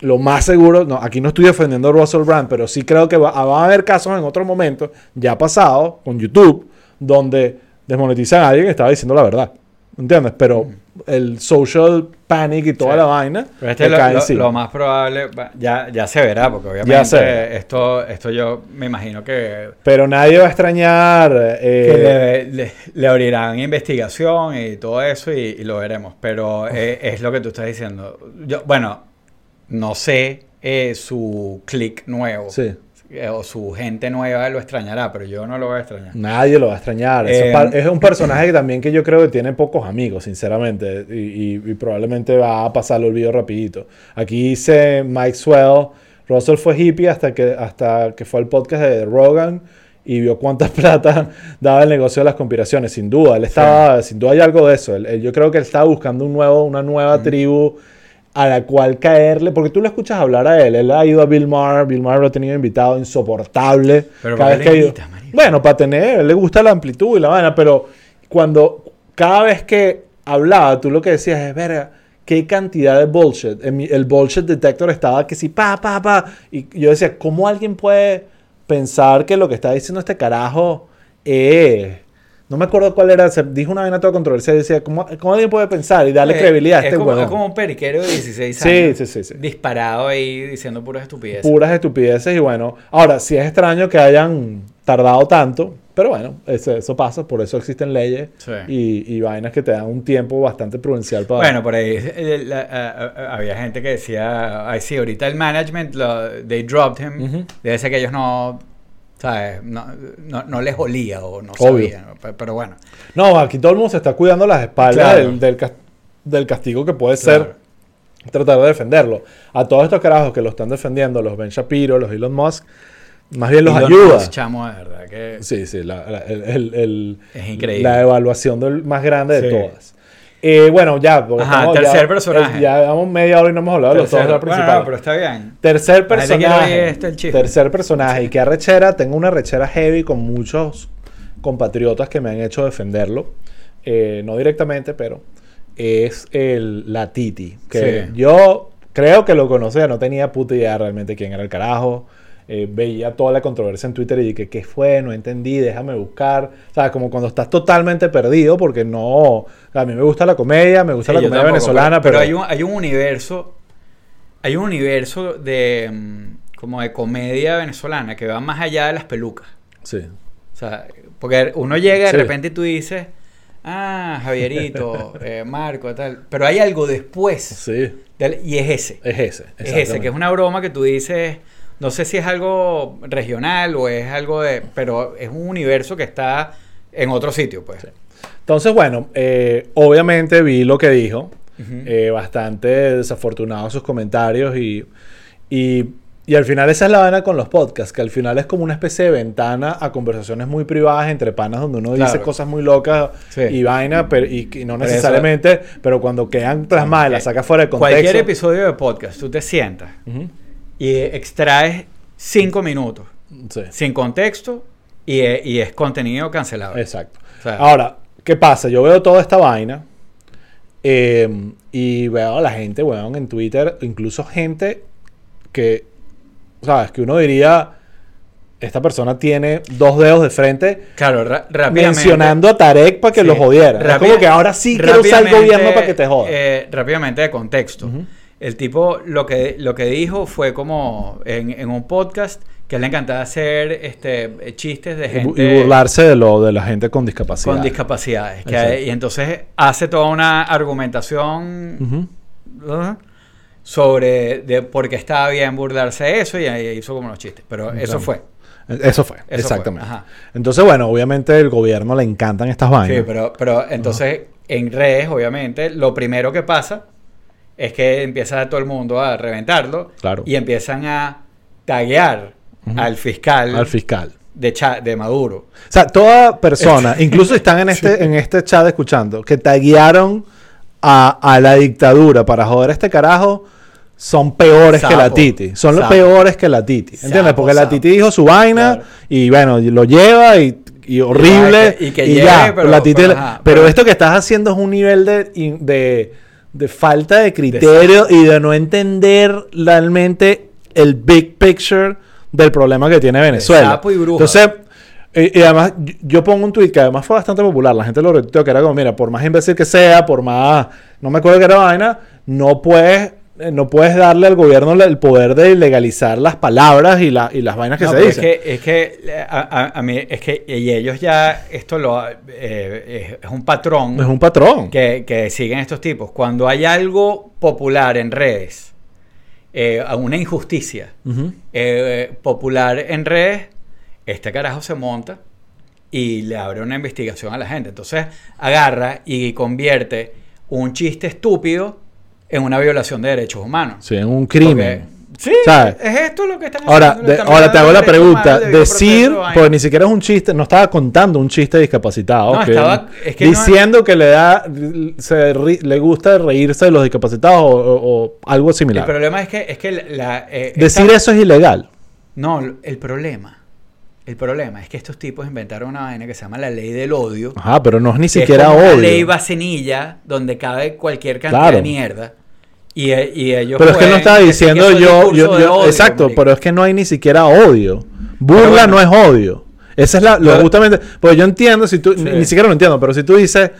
Lo más seguro, no, aquí no estoy defendiendo a Russell Brand, pero sí creo que va, va a haber casos en otros momentos, ya pasado con YouTube, donde desmonetizan a alguien que estaba diciendo la verdad. ¿Entiendes? Pero el social panic y toda Sí. la vaina Pero este es lo, lo- más probable, ya, ya se verá, porque Ya obviamente se esto, esto yo me imagino que, Pero nadie va a extrañar. eh, que le, le- le abrirán investigación y todo eso y, y lo veremos. Pero eh, es lo que tú estás diciendo. Yo, bueno, no sé eh, su click nuevo Sí. eh, o su gente nueva lo extrañará, pero yo no lo voy a extrañar. Nadie lo va a extrañar. Eh, es un personaje que también que yo creo que tiene pocos amigos, sinceramente. Y, y- y probablemente va a pasar el olvido rapidito. Aquí dice Mike Swell. Russell fue hippie hasta que, hasta que fue al podcast de Rogan y vio cuánta plata daba el negocio de las conspiraciones. Sin duda, él estaba, sin duda hay algo de eso. Él- él- yo creo que él estaba buscando un nuevo, una nueva tribu a la cual caerle, porque tú lo escuchas hablar a él. Él ha ido a Bill Maher, Bill Maher lo ha tenido invitado, insoportable. Pero cada ¿por vez que ha ido-? Bueno, para tener, le gusta la amplitud y la vaina, pero cuando cada vez que hablaba, tú lo que decías es, verga, qué cantidad de bullshit. El bullshit detector estaba que sí, pa, pa, pa. Y yo decía, ¿cómo alguien puede pensar que lo que está diciendo este carajo es, No me acuerdo cuál era. Se dijo una vaina toda controversial y decía, ¿cómo, cómo alguien puede pensar y darle Eh, credibilidad a es este huevón? Es como un periquero de 16 Sí, años. sí, sí, sí. Disparado ahí diciendo puras estupideces. Puras estupideces y bueno. Ahora, sí es extraño que hayan tardado tanto, pero bueno, eso, eso pasa, por eso existen leyes Sí. y, y vainas que te dan un tiempo bastante prudencial para... Bueno, por ahí eh, la- a- a- había gente que decía, ay sí, ahorita el management, lo, they dropped him, Ujú. debe ser que ellos no, ¿sabes? No, no, no les olía o no Obvio. sabían, pero bueno. No, aquí todo el mundo se está cuidando las espaldas Claro. del, del del castigo que puede Claro. ser tratar de defenderlo. A todos estos carajos que lo están defendiendo, los Ben Shapiro, los Elon Musk, más bien los Elon ayuda. Musk, chamo, de verdad que Sí, sí, la, la- el- el- el- es increíble. la evaluación del más grande de todas. Eh, bueno, ya, porque Ajá, estamos- tercer ya, personaje. Ya llevamos media hora y no hemos hablado de los dos la Bueno, principal. no, pero está bien. Tercer personaje. el chisme. Tercer personaje. Y qué arrechera. Tengo una arrechera heavy con muchos compatriotas que me han hecho defenderlo. Eh, no directamente, pero es el la Titi. Que Sí. yo creo que lo conocía, no tenía puta idea realmente quién era el carajo. Eh, veía toda la controversia en Twitter y dije, ¿qué fue? No entendí, déjame buscar. O sea, como cuando estás totalmente perdido, porque no. A mí me gusta la comedia, me gusta Sí, la comedia tampoco, venezolana, pero. pero, hay, un, hay un universo, hay un universo de mm, como de comedia venezolana que va más allá de las pelucas. Sí. O sea, porque uno llega de Sí. repente y tú dices, ah, Javierito, eh, Marco, tal. Pero hay algo después. Sí. y es ese. Es ese. Es ese, que es una broma que tú dices, no sé si es algo regional o es algo de, pero es un universo que está en otro sitio, pues. Entonces, bueno, eh, obviamente vi lo que dijo. Eh, bastante desafortunado sus comentarios y, y, y al final esa es la vaina con los podcasts, que al final es como una especie de ventana a conversaciones muy privadas entre panas donde uno dice cosas muy locas Sí. y vaina, pero, y, y no Pero necesariamente, pero cuando quedan plasmadas y las sacas fuera de contexto. Cualquier episodio de podcast, tú te sientas Ujú. Y extraes cinco minutos Sí, sin contexto y, e- y es contenido cancelable. exacto. O sea, Ahora, ¿qué pasa? Yo veo toda esta vaina eh, y veo a la gente, weón, en Twitter, incluso gente que, ¿sabes? Que uno diría, esta persona tiene dos dedos de frente claro, ra- rápidamente. mencionando a Tarek para que Sí. lo jodiera. Es como que ahora sí quiero usar el gobierno para que te joda. eh, rápidamente de contexto. El tipo lo que, lo que dijo fue como en, en un podcast que le encantaba hacer este, chistes de gente y burlarse de lo de la gente con discapacidad. con discapacidades. que Exacto. hay- y entonces hace toda una argumentación sobre de por qué estaba bien burlarse de eso y ahí hizo como los chistes. Pero eso fue. Eso fue, Eso fue, exactamente. Entonces, bueno, obviamente el gobierno le encantan estas vainas. Sí, pero, pero entonces en redes, obviamente, lo primero que pasa es que empieza todo el mundo a reventarlo Claro. y empiezan a taguear al fiscal Al fiscal. de, Cha- de Maduro. O sea, toda persona, incluso están en este, en este chat escuchando, que taguearon a, a la dictadura para joder a este carajo, son peores que la. Titi. Son los peores que la Titi. ¿Entiendes? Sapo, Porque la. Titi dijo su vaina Claro. y bueno, lo lleva y, y horrible. Y que- y que y lleve, ya. pero- la Titi- pero, ajá, pero pero- esto que estás haciendo es un nivel de, de, de falta de criterio y de no entender realmente el big picture del problema que tiene Venezuela. sapo y bruja. Entonces, y, y además, yo, pongo un tweet que además fue bastante popular. La gente lo retuiteó, que era como, mira, por más imbécil que sea, por más, no me acuerdo qué era vaina, no puedes, eh, no puedes darle al gobierno el poder de ilegalizar las palabras y, la, y las vainas que No, se dicen. Es que, es que eh, a, mí, es que y ellos ya, esto lo, eh, es un patrón Es un patrón. que, que siguen estos tipos. Cuando hay algo popular en redes, eh, una injusticia eh, popular en redes, este carajo se monta y le abre una investigación a la gente. Entonces agarra y convierte un chiste estúpido en una violación de derechos humanos. Sí, en un crimen. Porque- sí, ¿Sabes? es esto lo que están Ahora, haciendo, de- ahora te hago la pregunta. Decir, porque ni siquiera es un chiste, no estaba contando un chiste discapacitado. No, que- estaba- es que no- diciendo que le da, se le gusta reírse de los discapacitados o, o- o algo El similar. problema es que, es que la, eh, Decir esta- eso es ilegal. No, el problema. El problema es que estos tipos inventaron una vaina que se llama la ley del odio. Ajá, pero no es ni que es siquiera como una odio. ley vacenilla donde cabe cualquier cantidad Claro. de mierda. Y, eh, y ellos Pero es que no estaba diciendo yo, yo, odio, exacto, marico. pero es que no hay ni siquiera odio. Burla bueno. no es odio. Esa es la, lo justamente, pues yo entiendo, si tú, ni, ni siquiera lo entiendo, pero si tú dices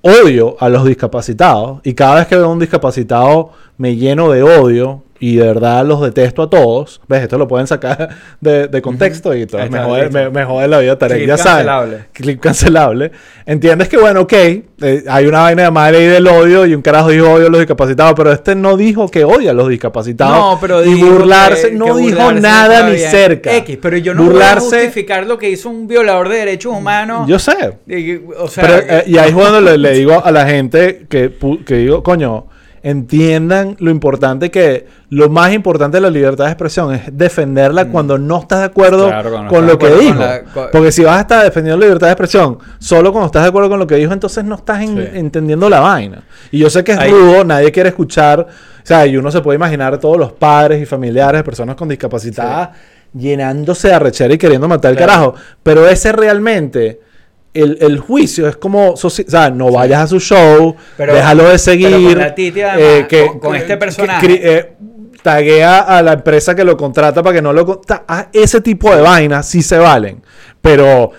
odio a los discapacitados y cada vez que veo a un discapacitado me lleno de odio y de verdad los detesto a todos, ves, esto lo pueden sacar de, de contexto y todo, me, jode, me, me jode la vida Tarek, Clip ya sabes. cancelable. Clip cancelable. Entiendes que, bueno, ok, eh, hay una vaina de madre ahí del odio y un carajo dijo odio a los discapacitados, pero este no dijo que odia a los discapacitados. No, pero y burlarse, que- no que dijo nada ni bien. cerca. X, pero yo no burlarse, justificar lo que hizo un violador de derechos humanos. yo sé. Y- O sea, Pero, eh, y ahí es cuando le, le digo a la gente que, que digo, coño, entiendan lo importante que lo más importante de la libertad de expresión es defenderla cuando no estás de acuerdo Mm. Claro, con lo que dijo. la- con- Porque si vas a estar defendiendo la libertad de expresión solo cuando estás de acuerdo con lo que dijo, entonces no estás en- Sí. entendiendo la vaina. Y yo sé que es Ahí- rudo, nadie quiere escuchar, o sea, y uno se puede imaginar a todos los padres y familiares de personas con discapacidad llenándose de arrechera y queriendo matar el Claro. carajo. Pero ese realmente el, el juicio es como, o sea, no vayas a su show, Pero- déjalo de seguir. pero con la Titi, además, con- con este que- personaje. cri- eh, taguea a la empresa que lo contrata para que no lo... ah, ese tipo de vainas sí se valen. Pero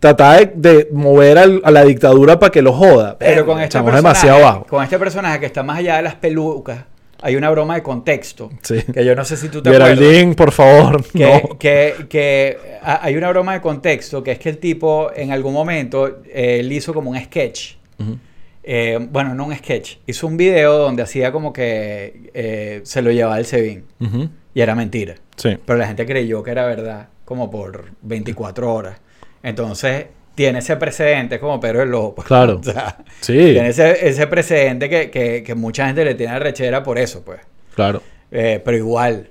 tratar de, de mover al- a la dictadura para que lo joda. Pero con este personaje, demasiado bajo. con este personaje que está más allá de las pelucas, hay una broma de contexto. Sí. Que yo no sé si tú te acuerdas. Geraldine, por favor. Que, no. que, que a- hay una broma de contexto que es que el tipo en algún momento eh, él hizo como un sketch. Eh, bueno, no un sketch. Hizo un video donde hacía como que eh, se lo llevaba el Sebin. Y era mentira. Sí. Pero la gente creyó que era verdad como por 24 horas. Entonces tiene ese precedente como Pedro el Lobo. Claro. O sea, Sí, tiene ese, ese precedente que, que, que mucha gente le tiene rechera por eso, pues. claro. Eh, pero igual,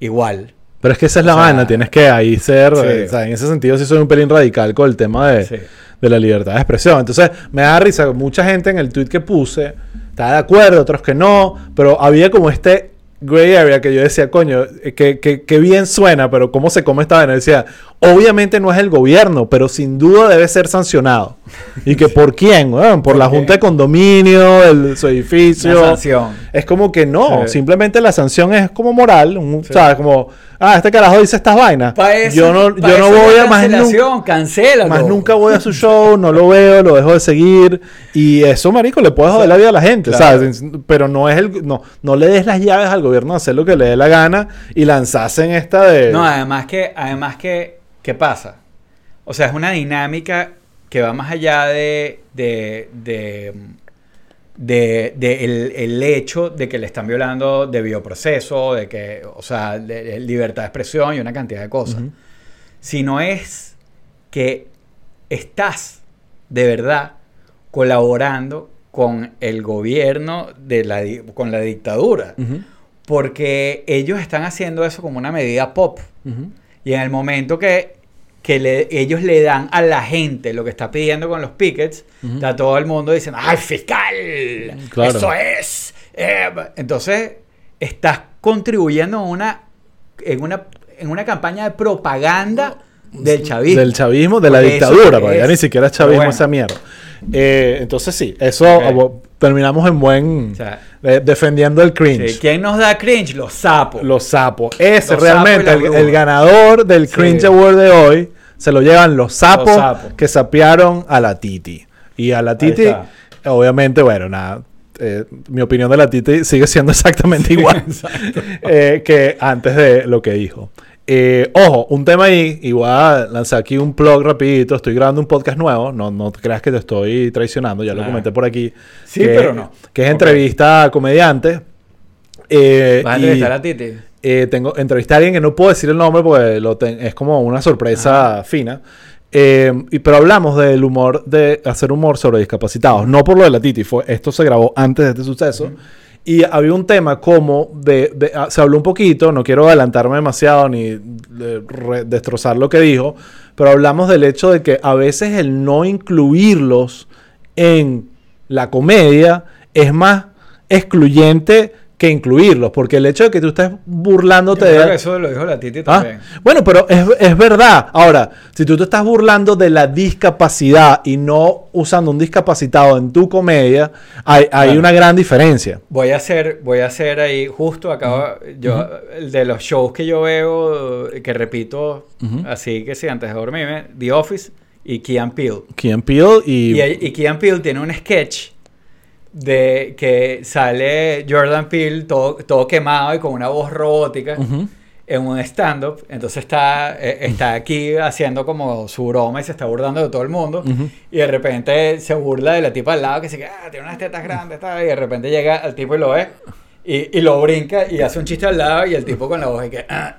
igual. Pero es que esa es la vaina, tienes que ahí ser, Sí. eh, o sea, en ese sentido sí soy un pelín radical con el tema de, Sí. de la libertad de expresión. Entonces, me da risa, mucha gente en el tweet que puse está de acuerdo, otros que no, pero había como este gray area que yo decía, coño, eh, que, que, que bien suena, pero ¿cómo se come esta vaina? Decía, obviamente no es el gobierno, pero sin duda debe ser sancionado. ¿Y que por quién? Bueno, por ¿Por la qué? junta de condominio, el, su edificio. Una sanción. Es como que no, Sí. simplemente la sanción es como moral, un- Sí. ¿sabes? Como, ah, este carajo dice estas vainas. Eso- yo no, yo no voy a más nunca. cancélalo. Más nunca voy a su show, no lo veo, lo dejo de seguir. Y eso, marico, le puede joder la vida a la gente, Claro. ¿sabes? Pero no es el... No, no le des las llaves al gobierno a hacer lo que le dé la gana y lanzarse en esta de... No, además que, además que, ¿qué pasa? O sea, es una dinámica que va más allá de, de, de, de- de el, el hecho de que le están violando debido proceso, de que, o sea, de- de libertad de expresión y una cantidad de cosas. Ujú. Sino es que estás de verdad colaborando con el gobierno de la, con la dictadura. Porque ellos están haciendo eso como una medida pop. Y en el momento que, que le- ellos le dan a la gente lo que está pidiendo con los pickets, Ujú. está todo el mundo diciendo, ¡ay, fiscal! Claro. ¡Eso es! eh". Entonces, estás contribuyendo en una, en una, en una campaña de propaganda del chavismo. Del chavismo, de la dictadura, porque ya ni siquiera es chavismo bueno. esa mierda. Eh, entonces sí, eso terminamos en buen... O sea, eh, defendiendo el cringe. sí, ¿Quién nos da cringe? Los sapos. Los sapos. Ese Los realmente, sapos el, ganador del Sí. Cringe Award de hoy, se lo llevan los sapos, Los sapos. que sapearon a la Titi. Y a la Titi, obviamente, bueno, nada. eh, mi opinión de la Titi sigue siendo exactamente igual eh, que antes de lo que dijo. Eh, ojo, un tema ahí, y voy a lanzar aquí un plug rapidito. Estoy grabando un podcast nuevo. No, no creas que te estoy traicionando, ya lo comenté por aquí. Sí, que- pero no. Que es entrevista a comediante. Eh, ¿Vas a y- entrevistar a Titi? eh, tengo entrevisté a alguien que no puedo decir el nombre porque lo ten- es como una sorpresa fina. Eh, y- pero hablamos del humor, de hacer humor sobre discapacitados. No por lo de la Titi, fue, esto se grabó antes de este suceso. Y había un tema como de, ah, se habló un poquito, no quiero adelantarme demasiado ni re- destrozar lo que dijo, pero hablamos del hecho de que a veces el no incluirlos en la comedia es más excluyente que incluirlos, porque el hecho de que tú estés burlándote Yo creo de... que eso lo dijo la Titi Ah, también. Bueno, pero es, es verdad. Ahora, si tú te estás burlando de la discapacidad y no usando un discapacitado en tu comedia, hay, hay una gran diferencia. Voy a hacer, voy a hacer ahí, justo acabo, yo, el de los shows que yo veo, que repito, así que sí, antes de dormirme, The Office y Key and Peele. Key Peele y... Y, y Key and Peele tiene un sketch de que sale Jordan Peele todo, todo quemado y con una voz robótica en un stand-up. Entonces está, eh, está aquí haciendo como su broma y se está burlando de todo el mundo. Y de repente se burla de la tipa al lado que dice que ah, tiene unas tetas grandes. tal, Y de repente llega al tipo y lo ve. Y, y lo brinca y hace un chiste al lado. Y el tipo con la voz y que ah,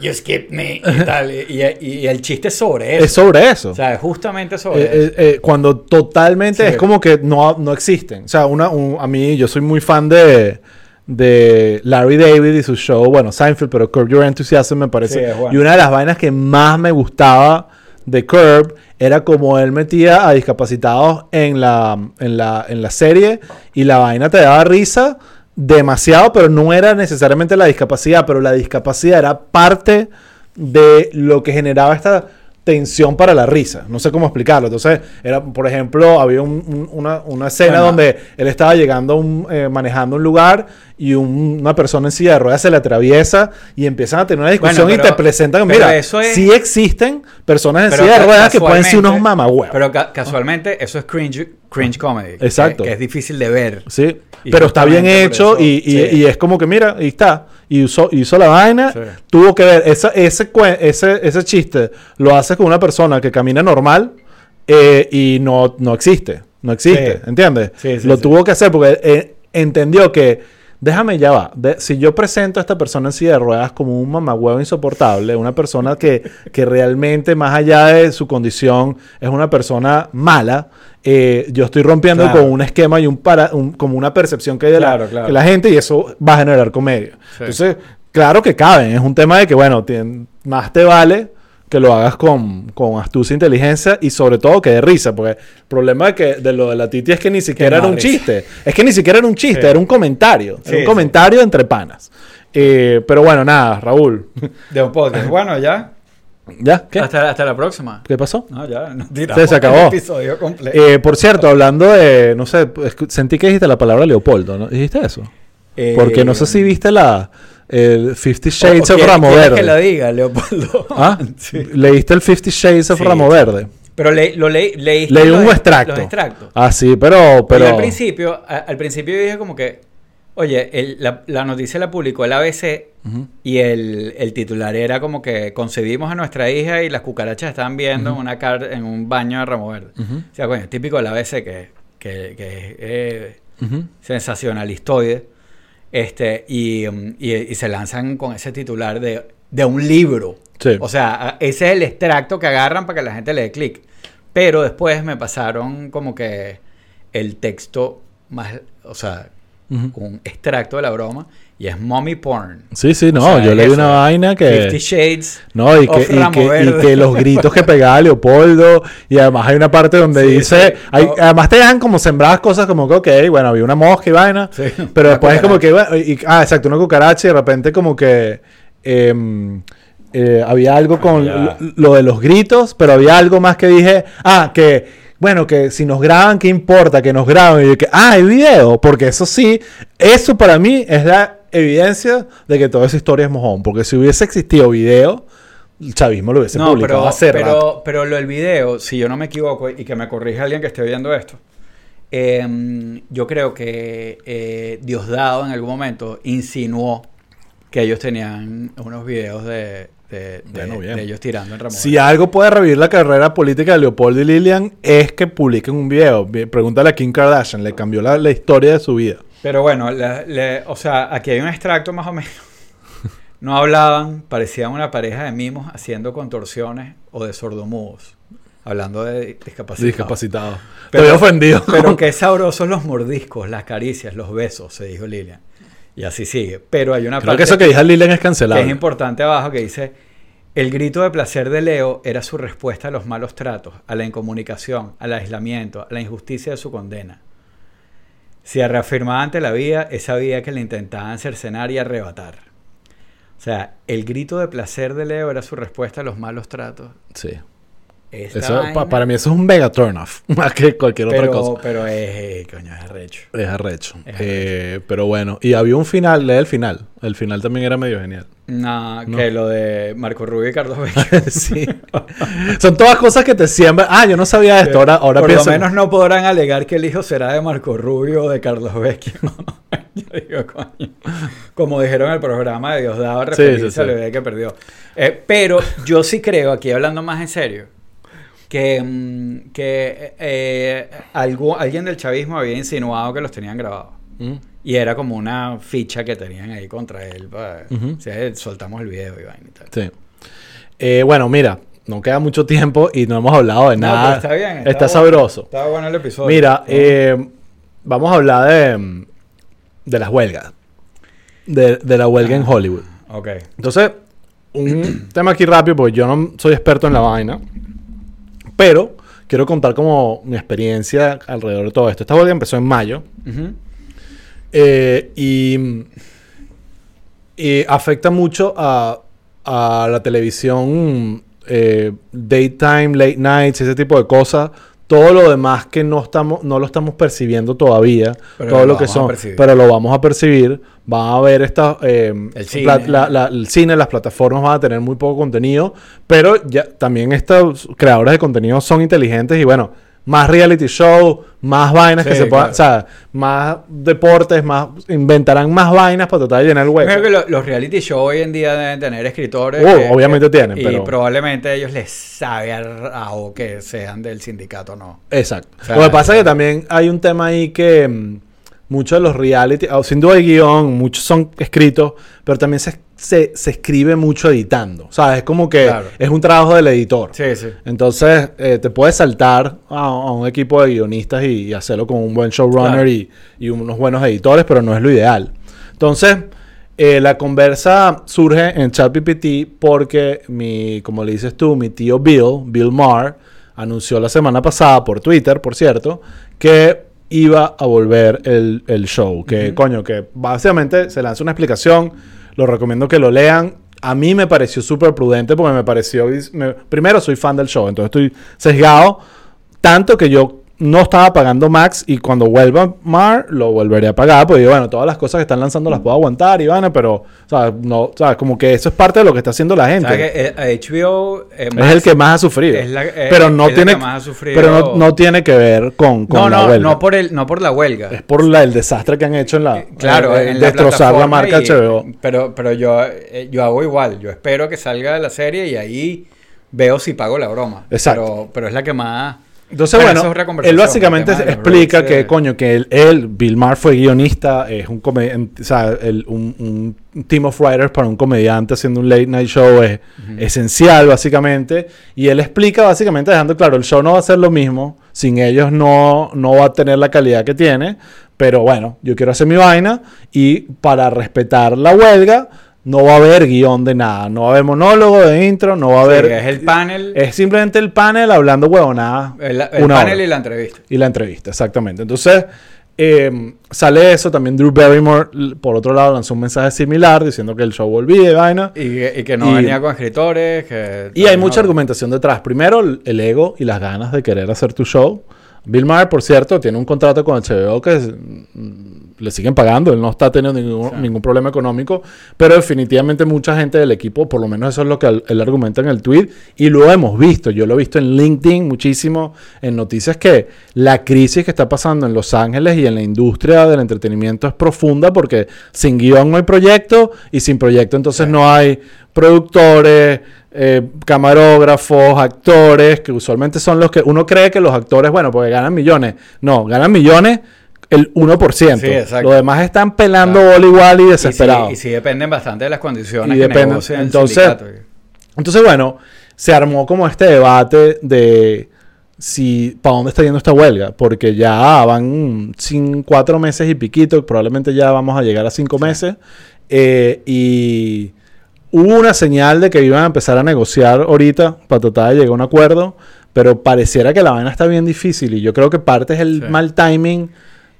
You skipped me. Y, tal. Y, y- y el chiste es sobre eso. Es sobre eso. O sea, es justamente sobre Eh, eso. eh, eh, cuando totalmente Sí. es como que no, no existen. O sea, una, un- a mí yo soy muy fan de, de Larry David y su show, bueno, Seinfeld, pero Curb Your Enthusiasm me parece. Sí, es bueno. Y una de las vainas que más me gustaba de Curb era como él metía a discapacitados en la, en la, en la serie y la vaina te daba risa demasiado, pero no era necesariamente la discapacidad, pero la discapacidad era parte de lo que generaba esta tensión para la risa. No sé cómo explicarlo. Entonces, era, por ejemplo, había un- un- una, una escena Bueno. donde él estaba llegando, un, eh, manejando un lugar y un- una persona en silla de ruedas se le atraviesa y empiezan a tener una discusión Bueno, y te presentan, mira, eso es- sí existen personas en Pero silla de ruedas que pueden ser unos mamagüevos. Pero ca- casualmente eso es cringe, cringe comedy. Exacto. Que, es difícil de ver. Sí, Y pero está bien hecho y, y- sí. y es como que, mira, ahí está. Y hizo, hizo la vaina, Sí. tuvo que ver, esa- ese, ese, ese chiste lo hace con una persona que camina normal eh, y no, no existe. No existe, Sí. ¿entiendes? Sí, sí, lo tuvo que hacer porque eh, entendió que, déjame ya va, de- si yo presento a esta persona en silla de ruedas como un mamagüevo insoportable, una persona que, que realmente más allá de su condición es una persona mala, eh, yo estoy rompiendo Claro. con un esquema y un para, un- como una percepción que hay de, Claro, la, claro. que la gente y eso va a generar comedia. Sí. Entonces, claro que caben, es un tema de que, bueno, tien- más te vale que lo hagas con, con astucia e inteligencia y sobre todo que de risa, porque el problema de, que, de lo de la Titi es que ni siquiera no era un risa. chiste, es que ni siquiera era un chiste, Sí. era un comentario, Sí, era un sí. comentario entre panas. Eh, pero bueno, nada, Raúl, De un podcast. Bueno, ya. ¿ya? ¿Qué? Hasta, hasta la próxima. ¿Qué pasó? No, ya. Tiramos se acabó. el episodio completo. Eh, por cierto, hablando de, no sé, sentí que dijiste la palabra Leopoldo, ¿no? ¿Dijiste eso? Eh, Porque no sé si viste la el Fifty Shades o- o of Ramo Verde. que la diga, Leopoldo. ¿Ah? Sí. ¿Leíste el Fifty Shades of Sí. Ramo Verde? Pero le, lo leí, leíste Leí un ex- extracto. Los extractos. Ah, sí, pero... pero... Yo al principio, a- al principio dije como que, oye, el- la, la noticia la publicó el ABC y el, el titular era como que concebimos a nuestra hija y las cucarachas estaban viendo en, una car- en un baño de Ramo Verde. O sea, coño, típico del ABC que, que, que es eh, sensacionalistoide. Este, y, um, y- y se lanzan con ese titular de, de un libro. Sí. O sea, ese es el extracto que agarran para que la gente le dé clic. Pero después me pasaron como que el texto más, o sea, Un extracto de la broma y es mommy porn. Sí, sí, no, O sea, yo leí una vaina que... Fifty Shades. No, y que, of y, Ramo que, y Verde. que los gritos que pegaba Leopoldo, y además hay una parte donde Sí, dice, sí, hay- no. además te dejan como sembradas cosas como que, ok, bueno, había una mosca y vaina, Sí, pero después es como que, cucaracha. bueno, y- ah, exacto, una cucaracha y de repente como que em, eh, había algo con lo, lo de los gritos, pero había algo más que dije, ah, que... Bueno, que si nos graban, ¿qué importa? Que nos graben. Y yo que, ah, hay video. Porque eso sí, eso para mí es la evidencia de que toda esa historia es mojón. Porque si hubiese existido video, el chavismo lo hubiese No, publicado pero, hace rato. pero, pero lo del video, si yo no me equivoco, y que me corrija alguien que esté viendo esto, em, yo creo que eh, Diosdado en algún momento insinuó que ellos tenían unos videos de, de, Bueno, de ellos tirando en Ramón. Si algo puede revivir la carrera política de Leopoldo y Lilian es que publiquen un video. Vi- Pregúntale a Kim Kardashian, le cambió la, la historia de su vida. Pero bueno, le- le- o sea, aquí hay un extracto más o menos. No hablaban, parecían una pareja de mimos haciendo contorsiones o de sordomudos, hablando de discapacidad. Discapacitado. Pero- Estoy ofendido. Pero qué sabrosos los mordiscos, las caricias, los besos, se dijo Lilian. Y así sigue. Pero hay una Creo parte que eso que dijo Lilian es cancelado. es importante abajo que dice, el grito de placer de Leo era su respuesta a los malos tratos, a la incomunicación, al aislamiento, a la injusticia de su condena. se reafirmaba ante la vida esa vida que le intentaban cercenar y arrebatar. O sea, el grito de placer de Leo era su respuesta a los malos tratos. Sí. Eso, vaina- para mí eso es un mega turn off. Más que cualquier otra cosa. pero es, eh, coño, es arrecho. Es arrecho. Es Eh, pero bueno. Y había un final. Lee el final. El final también era medio genial. No, No. que lo de Marco Rubio y Carlos Vecchio. sí. Son todas cosas que te siembran. Ah, yo no sabía esto. Ahora, ahora Por pienso. lo menos no podrán alegar que el hijo será de Marco Rubio o de Carlos Vecchio. Yo digo, coño. Como dijeron en el programa de Diosdado, Sí, referirse sí, sí. a la idea que perdió. Eh, pero yo sí creo, aquí hablando más en serio, que, mm, que eh, algo- alguien del chavismo había insinuado que los tenían grabados. Mm. Y era como una ficha que tenían ahí contra él. o sea, soltamos el video y vaina y tal. Sí. Eh, bueno, mira. No queda mucho tiempo y no hemos hablado de nada. está bien. Está, bueno. sabroso. Está bueno el episodio. Mira, eh, vamos a hablar de, de las huelgas. De, de la huelga en Hollywood. Ok. Entonces, un tema aquí rápido, porque yo no soy experto en la vaina. Pero quiero contar como mi experiencia alrededor de todo esto. Esta huelga empezó en mayo. Eh, y, y afecta mucho a, a la televisión, eh, daytime, late nights, ese tipo de cosas. Todo lo demás que no estamos, no lo estamos percibiendo todavía. Pero todo lo lo que son. Pero lo vamos a percibir. Van a ver esta, eh, El cine. la- la- el cine, las plataformas van a tener muy poco contenido. Pero ya también estos creadores de contenido son inteligentes y bueno, más reality show, más vainas que se puedan, claro. o sea, más deportes, más inventarán más vainas para tratar de llenar el hueco. Creo que lo- los reality show hoy en día deben tener escritores. Uh, que- obviamente que- tienen, Y pero- probablemente a ellos les sabe a rabo que sean del sindicato o no. Exacto. O sea, Lo que pasa es o que también hay un tema ahí que mm, muchos de los reality, ah, sin duda hay guion, muchos son escritos, pero también se, se, se escribe mucho editando. O sea, es como que Claro. es un trabajo del editor. Sí, sí. Entonces, eh, te puedes saltar a, a un equipo de guionistas y, y hacerlo con un buen showrunner Claro. y, y unos buenos editores, pero no es lo ideal. Entonces, eh, la conversa surge en ChatGPT porque, mi, como le dices tú, mi tío Bill, Bill Maher, anunció la semana pasada por Twitter, por cierto, que iba a volver el, el show. Que, coño, que básicamente se lanza una explicación. Lo recomiendo que lo lean. A mí me pareció súper prudente porque me pareció... me- primero, soy fan del show, entonces estoy sesgado. Tanto que yo no estaba pagando Max y cuando vuelva Mar lo volveré a pagar. Porque bueno, todas las cosas que están lanzando las puedo aguantar, Ivana, pero, o sea, no, o sea, como que eso es parte de lo que está haciendo la gente. ¿Sabes que, eh, HBO eh, es el que más ha sufrido. es la- eh, pero no es la tiene, que más ha sufrido- pero no, no tiene que ver con, con No, la no, huelga. no por el, no por la huelga. Es por la- el desastre que han hecho en la... Claro, eh, en la destrozar la, plataforma marca y- HBO. Pero, pero yo, eh, yo hago igual. Yo espero que salga de la serie y ahí veo si pago la broma. Exacto. Pero, pero es la que más. Entonces, Bueno, bueno, él básicamente explica roles, que, eh. coño, que él, él, Bill Maher, fue guionista, es un comediante, o sea, el- un, un team of writers para un comediante haciendo un late night show es esencial, básicamente. Y él explica, básicamente, dejando claro, el show no va a ser lo mismo, sin ellos no, no va a tener la calidad que tiene, pero bueno, yo quiero hacer mi vaina y para respetar la huelga, no va a haber guion de nada, no va a haber monólogo de intro, no va a Sí, haber... es el panel, Es simplemente el panel hablando huevonadas. el, el una panel hora. y la entrevista. Y la entrevista, exactamente. Entonces, eh, sale eso. También Drew Barrymore, por otro lado, lanzó un mensaje similar diciendo que el show volvía y vaina. Y, que- y que no Y- venía con escritores. Que Y hay no- mucha argumentación detrás. Primero, el el ego y las ganas de querer hacer tu show. Bill Maher, por cierto, tiene un contrato con HBO que es- mm, le siguen pagando. Él no está teniendo ningún, Sí. ningún problema económico. Pero definitivamente mucha gente del equipo, por lo menos eso es lo que él, él argumenta en el tweet. Y lo hemos visto. Yo lo he visto en LinkedIn muchísimo, en noticias, que la crisis que está pasando en Los Ángeles y en la industria del entretenimiento es profunda porque sin guion no hay proyecto y sin proyecto entonces Sí. no hay productores, eh, camarógrafos, actores, que usualmente son los que uno cree que los actores, bueno, porque ganan millones. No, ganan millones el 1%. Sí, exacto. Los demás están pelando Claro. bola igual y Y sí, desesperados. y sí dependen bastante de las condiciones Y que dependen. el Entonces. Entonces, bueno, se armó como este debate de si para dónde está yendo esta huelga, porque ya van sin cuatro meses y piquito, probablemente ya vamos a llegar a cinco meses, eh, y hubo una señal de que iban a empezar a negociar ahorita para tratar de llegar a un acuerdo, pero pareciera que la vaina está bien difícil y yo creo que parte es el Sí. mal timing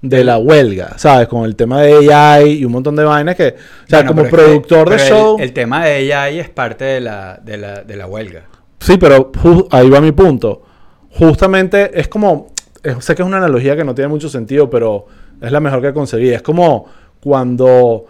de la huelga, ¿sabes? Con el tema de AI y un montón de vainas que, o sea, Bueno, como que- productor de el- show... El, tema de ahí es parte de la, de la, de la huelga. Sí, pero ahí va mi punto. Justamente es como, eh, sé que es una analogía que no tiene mucho sentido, pero es la mejor que conseguí. Es como cuando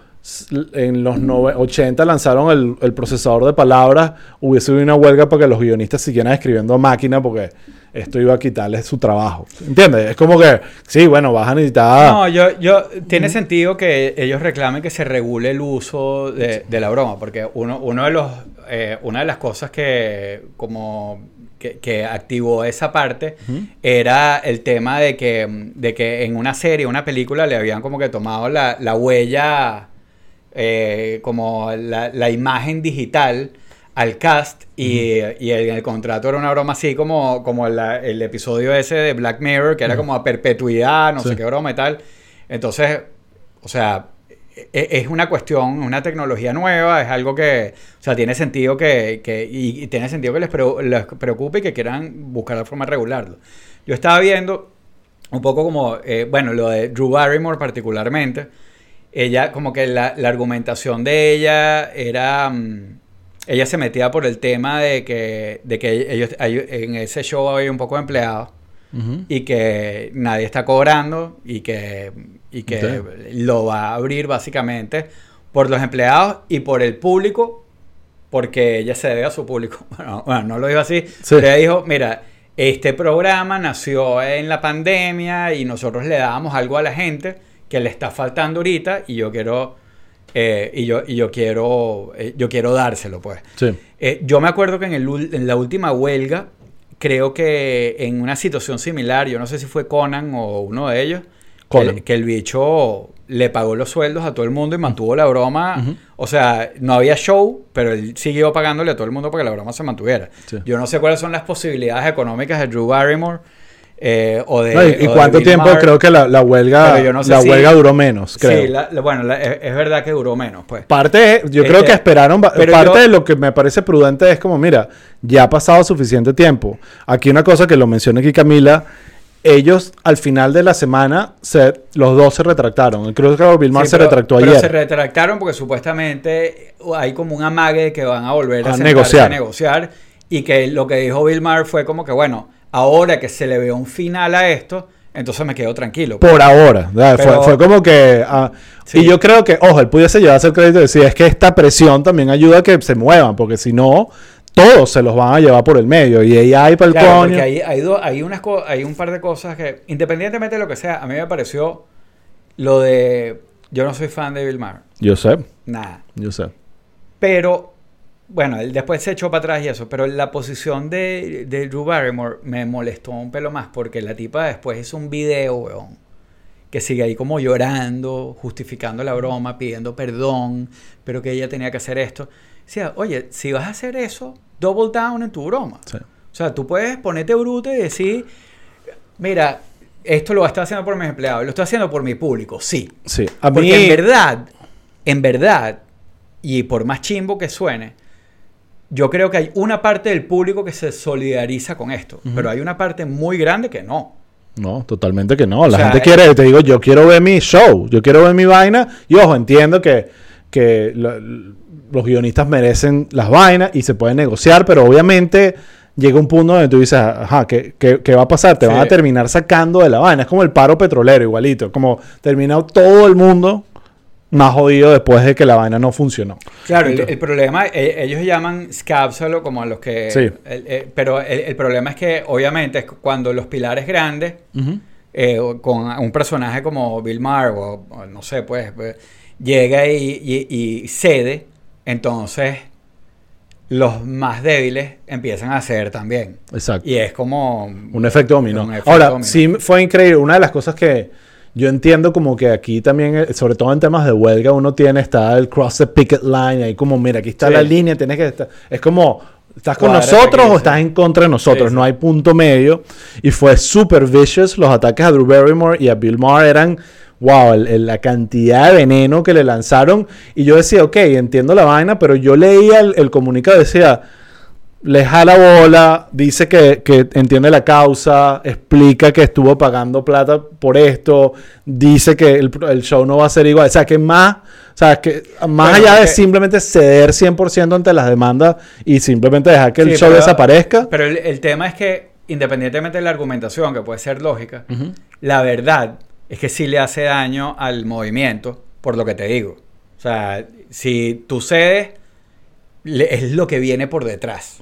en los nove- 80 lanzaron el, el procesador de palabras, hubiese habido una huelga para que los guionistas siguieran escribiendo a máquina porque esto iba a quitarles su trabajo. ¿Entiendes? Es como que, sí, bueno, vas a necesitar... No, yo, yo, tiene sentido que ellos reclamen que se regule el uso de, de la broma, porque uno, uno de los, eh, una de las cosas que como que, que activó esa parte era el tema de que, de que en una serie, una película, le habían como que tomado la, la huella, eh, como la, la imagen digital al cast y, y el, el contrato era una broma así como, como el episodio ese de Black Mirror, que era como a perpetuidad, no Sí. sé qué broma y tal. Entonces, o sea, e- es una cuestión, una tecnología nueva, es algo que, o sea, tiene sentido que, que- y, y tiene sentido que les, les preocupe y que quieran buscar la forma de regularlo. Yo estaba viendo un poco como, eh, bueno, lo de Drew Barrymore particularmente, ella, como que la, la argumentación de ella era, mm, ella se metía por el tema de que, de que ellos, en ese show había un poco de empleados y que nadie está cobrando y que, y que lo va a abrir básicamente por los empleados y por el público, porque ella se debe a su público. Bueno, bueno, no lo dijo así, Sí. pero ella dijo, mira, este programa nació en la pandemia y nosotros le dábamos algo a la gente que le está faltando ahorita y yo quiero... eh, y yo, y yo quiero eh, yo quiero dárselo pues Sí. eh, yo me acuerdo que en, el en la última huelga, creo que en una situación similar, yo no sé si fue Conan o uno de ellos, Conan. Que, que el bicho le pagó los sueldos a todo el mundo y mantuvo la broma. O sea, no había show, pero él siguió pagándole a todo el mundo para que la broma se mantuviera. Sí. Yo no sé cuáles son las posibilidades económicas de Drew Barrymore eh, o de. No, ¿Y, o cuánto tiempo creo que la, la huelga, no sé la si- huelga duró menos, creo? Sí, la- la- bueno, la- es, es verdad que duró menos, pues. Parte, yo creo Este, que esperaron, ba- pero parte yo- de lo que me parece prudente es como, mira, ya ha pasado suficiente tiempo. Aquí una cosa que lo menciona aquí Camila, ellos al final de la semana, se, los dos se retractaron. Creo que Bill Maher Sí, se retractó pero ayer. se retractaron porque supuestamente hay como un amague de que van a volver a, negociar. a negociar y que lo que dijo Bill Maher fue como que bueno, ahora que se le ve un final a esto, entonces me quedo tranquilo. Por ahora, fue, fue como que... ah, Sí. Y yo creo que, ojo, él pudiese llevarse el crédito y decir, es que esta presión también ayuda a que se muevan, porque si no, todos se los van a llevar por el medio. Y ella hay para el Claro, coño. porque hay, hay, do- hay unas hay un par de cosas que, independientemente de lo que sea, a mí me pareció lo de... Yo no soy fan de Bill Maher, Yo sé, nada. yo sé. Pero, bueno, él después se echó para atrás y eso, pero la posición de, de Drew Barrymore me molestó un pelo más porque la tipa después hizo un video, weón, que sigue ahí como llorando, justificando la broma, pidiendo perdón, pero que ella tenía que hacer esto. Decía, oye, si vas a hacer eso, double down en tu broma. Sí. O sea, tú puedes ponerte bruto y decir, mira, esto lo estoy haciendo por mis empleados, lo estoy haciendo por mi público, sí. Sí, a mí... Porque en verdad, en verdad, y por más chimbo que suene, yo creo que hay una parte del público que se solidariza con esto, pero hay una parte muy grande que no. No, totalmente que no. La O sea, gente quiere, te digo, yo quiero ver mi show, yo quiero ver mi vaina. Y ojo, entiendo que, que lo- los guionistas merecen las vainas y se puede negociar, pero obviamente llega un punto donde tú dices, ajá, ¿qué, qué, qué va a pasar? Te Sí. van a terminar sacando de la vaina. Es como el paro petrolero, igualito. Como terminado todo el mundo más jodido después de que la vaina no funcionó. Claro, el, Entonces- el problema, eh, ellos llaman scapsolo como a los que... Sí. el- eh, pero el, el problema es que obviamente cuando los pilares grandes, eh, con un personaje como Bill Maher o, o no sé, pues, pues, llega y, y- y cede, entonces los más débiles empiezan a ceder también. Exacto. Y es como... Un efecto dominó. Un efecto Ahora, dominó. sí fue increíble. Una de las cosas que yo entiendo como que aquí también, eh, sobre todo en temas de huelga, uno tiene, está el cross the picket line, ahí como, mira, aquí está Sí. la línea, tienes que estar... Es como, ¿estás con nosotros o estás en contra de nosotros? Sí. No hay punto medio. Y fue super vicious. Los ataques a Drew Barrymore y a Bill Maher eran... Wow, el- el- la cantidad de veneno que le lanzaron. Y yo decía, ok, entiendo la vaina, pero yo leía el, el comunicado y decía, le jala bola, dice que, que entiende la causa, explica que estuvo pagando plata por esto, dice que el, el show no va a ser igual. O sea, que más, o sea, que más Bueno, allá de simplemente ceder 100% ante las demandas y simplemente dejar que el show pero- desaparezca. Pero el, el tema es que, independientemente de la argumentación, que puede ser lógica, la verdad es que sí le hace daño al movimiento, por lo que te digo. O sea, si tú cedes, le- es lo que viene por detrás.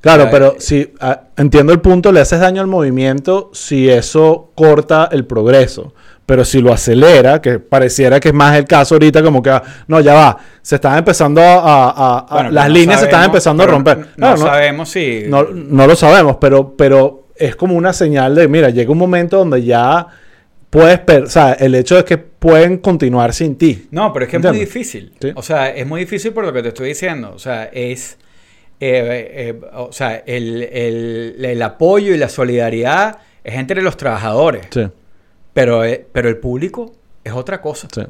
Claro, pero eh, si ah, entiendo el punto, le haces daño al movimiento si eso corta el progreso. Pero si lo acelera, que pareciera que es más el caso ahorita, como que, ah, no, ya va, se están empezando a, a- a- Bueno, las no líneas se están empezando a romper. No, Claro, no- sabemos si... no, no lo sabemos, pero, pero es como una señal de, mira, llega un momento donde ya puedes, per- o sea, el hecho es que pueden continuar sin ti. No, pero es que es muy difícil. Sí. O sea, es muy difícil por lo que te estoy diciendo. O sea, es. eh, eh, o sea, el, el- el apoyo y la solidaridad es entre los trabajadores. Sí, Pero, eh, pero el público es otra cosa. sí.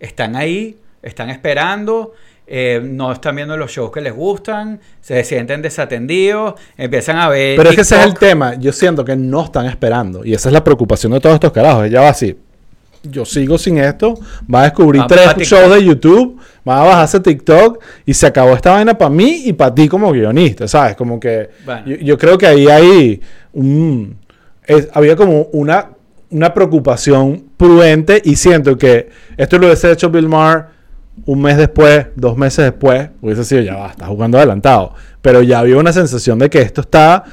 Están ahí, están esperando, eh, no están viendo los shows que les gustan, se sienten desatendidos, empiezan a ver. Pero es que ese es el tema. Yo siento que no están esperando. Y esa es la preocupación de todos estos carajos. Ella va así. Yo sigo sin esto. Va a descubrir tres shows de YouTube. Va a bajarse TikTok. Y se acabó esta vaina para mí y para ti como guionista. ¿Sabes? Como que. Bueno. Yo, yo creo que ahí hay un. es- había como una, una preocupación prudente. Y siento que esto lo hubiese hecho Bill Maher un mes después, dos meses después, hubiese sido ya va, está jugando adelantado. Pero ya había una sensación de que esto está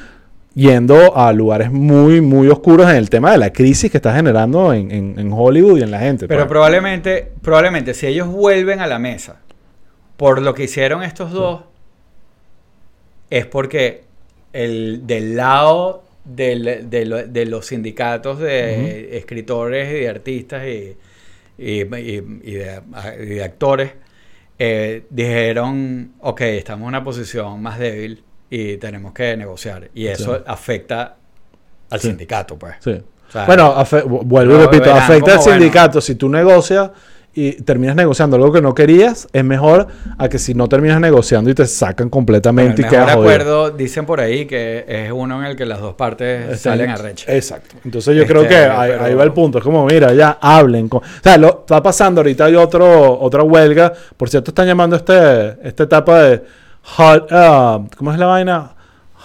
yendo a lugares muy, muy oscuros en el tema de la crisis que está generando en, en- en Hollywood y en la gente. Pero pues. probablemente, probablemente si ellos vuelven a la mesa por lo que hicieron estos dos, es porque el, del lado del- de, lo- de los sindicatos de escritores y de artistas y, y- y- y de, actores eh, dijeron, ok, estamos en una posición más débil y tenemos que negociar. Y eso Sí. afecta al Sí. sindicato, pues. Sí. O sea, bueno, vuelvo y repito, afecta al bueno. sindicato. Si tú negocias y terminas negociando algo que no querías, es mejor a que si no terminas negociando y te sacan completamente el y mejor quedas jodido. acuerdo, dicen por ahí que es uno en el que las dos partes Están- salen a recha. Exacto. Entonces yo Este, creo que ahí, pero- ahí va el punto. Es como, mira, ya hablen. Con... O sea, lo está pasando ahorita hay otro, otra huelga. Por cierto, están llamando este, esta etapa de Hot... ah, ¿Cómo es la vaina?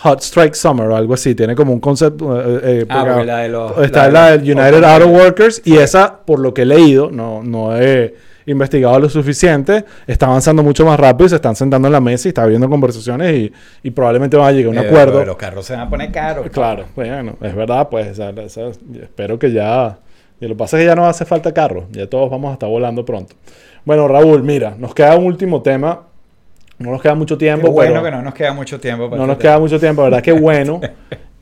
Hot Strike Summer o algo así. Tiene como un concepto... eh, eh, Ah, porque porque la de los- Está la la, de United. Auto Workers. Y esa, por lo que he leído, no, no he investigado lo suficiente, está avanzando mucho más rápido y se están sentando en la mesa y está habiendo conversaciones y, y probablemente van a llegar a un Eh, acuerdo. Los carros se van a poner caros. Claro, bueno, es verdad, pues. o sea, o sea, yo espero que ya. Y lo que pasa es que ya no hace falta carro. Ya todos vamos a estar volando pronto. Bueno, Raúl, mira, nos queda un último tema. No nos queda mucho Qué tiempo. bueno pero- que no nos queda mucho tiempo. para no nos tema. queda mucho tiempo, ¿verdad? Qué bueno.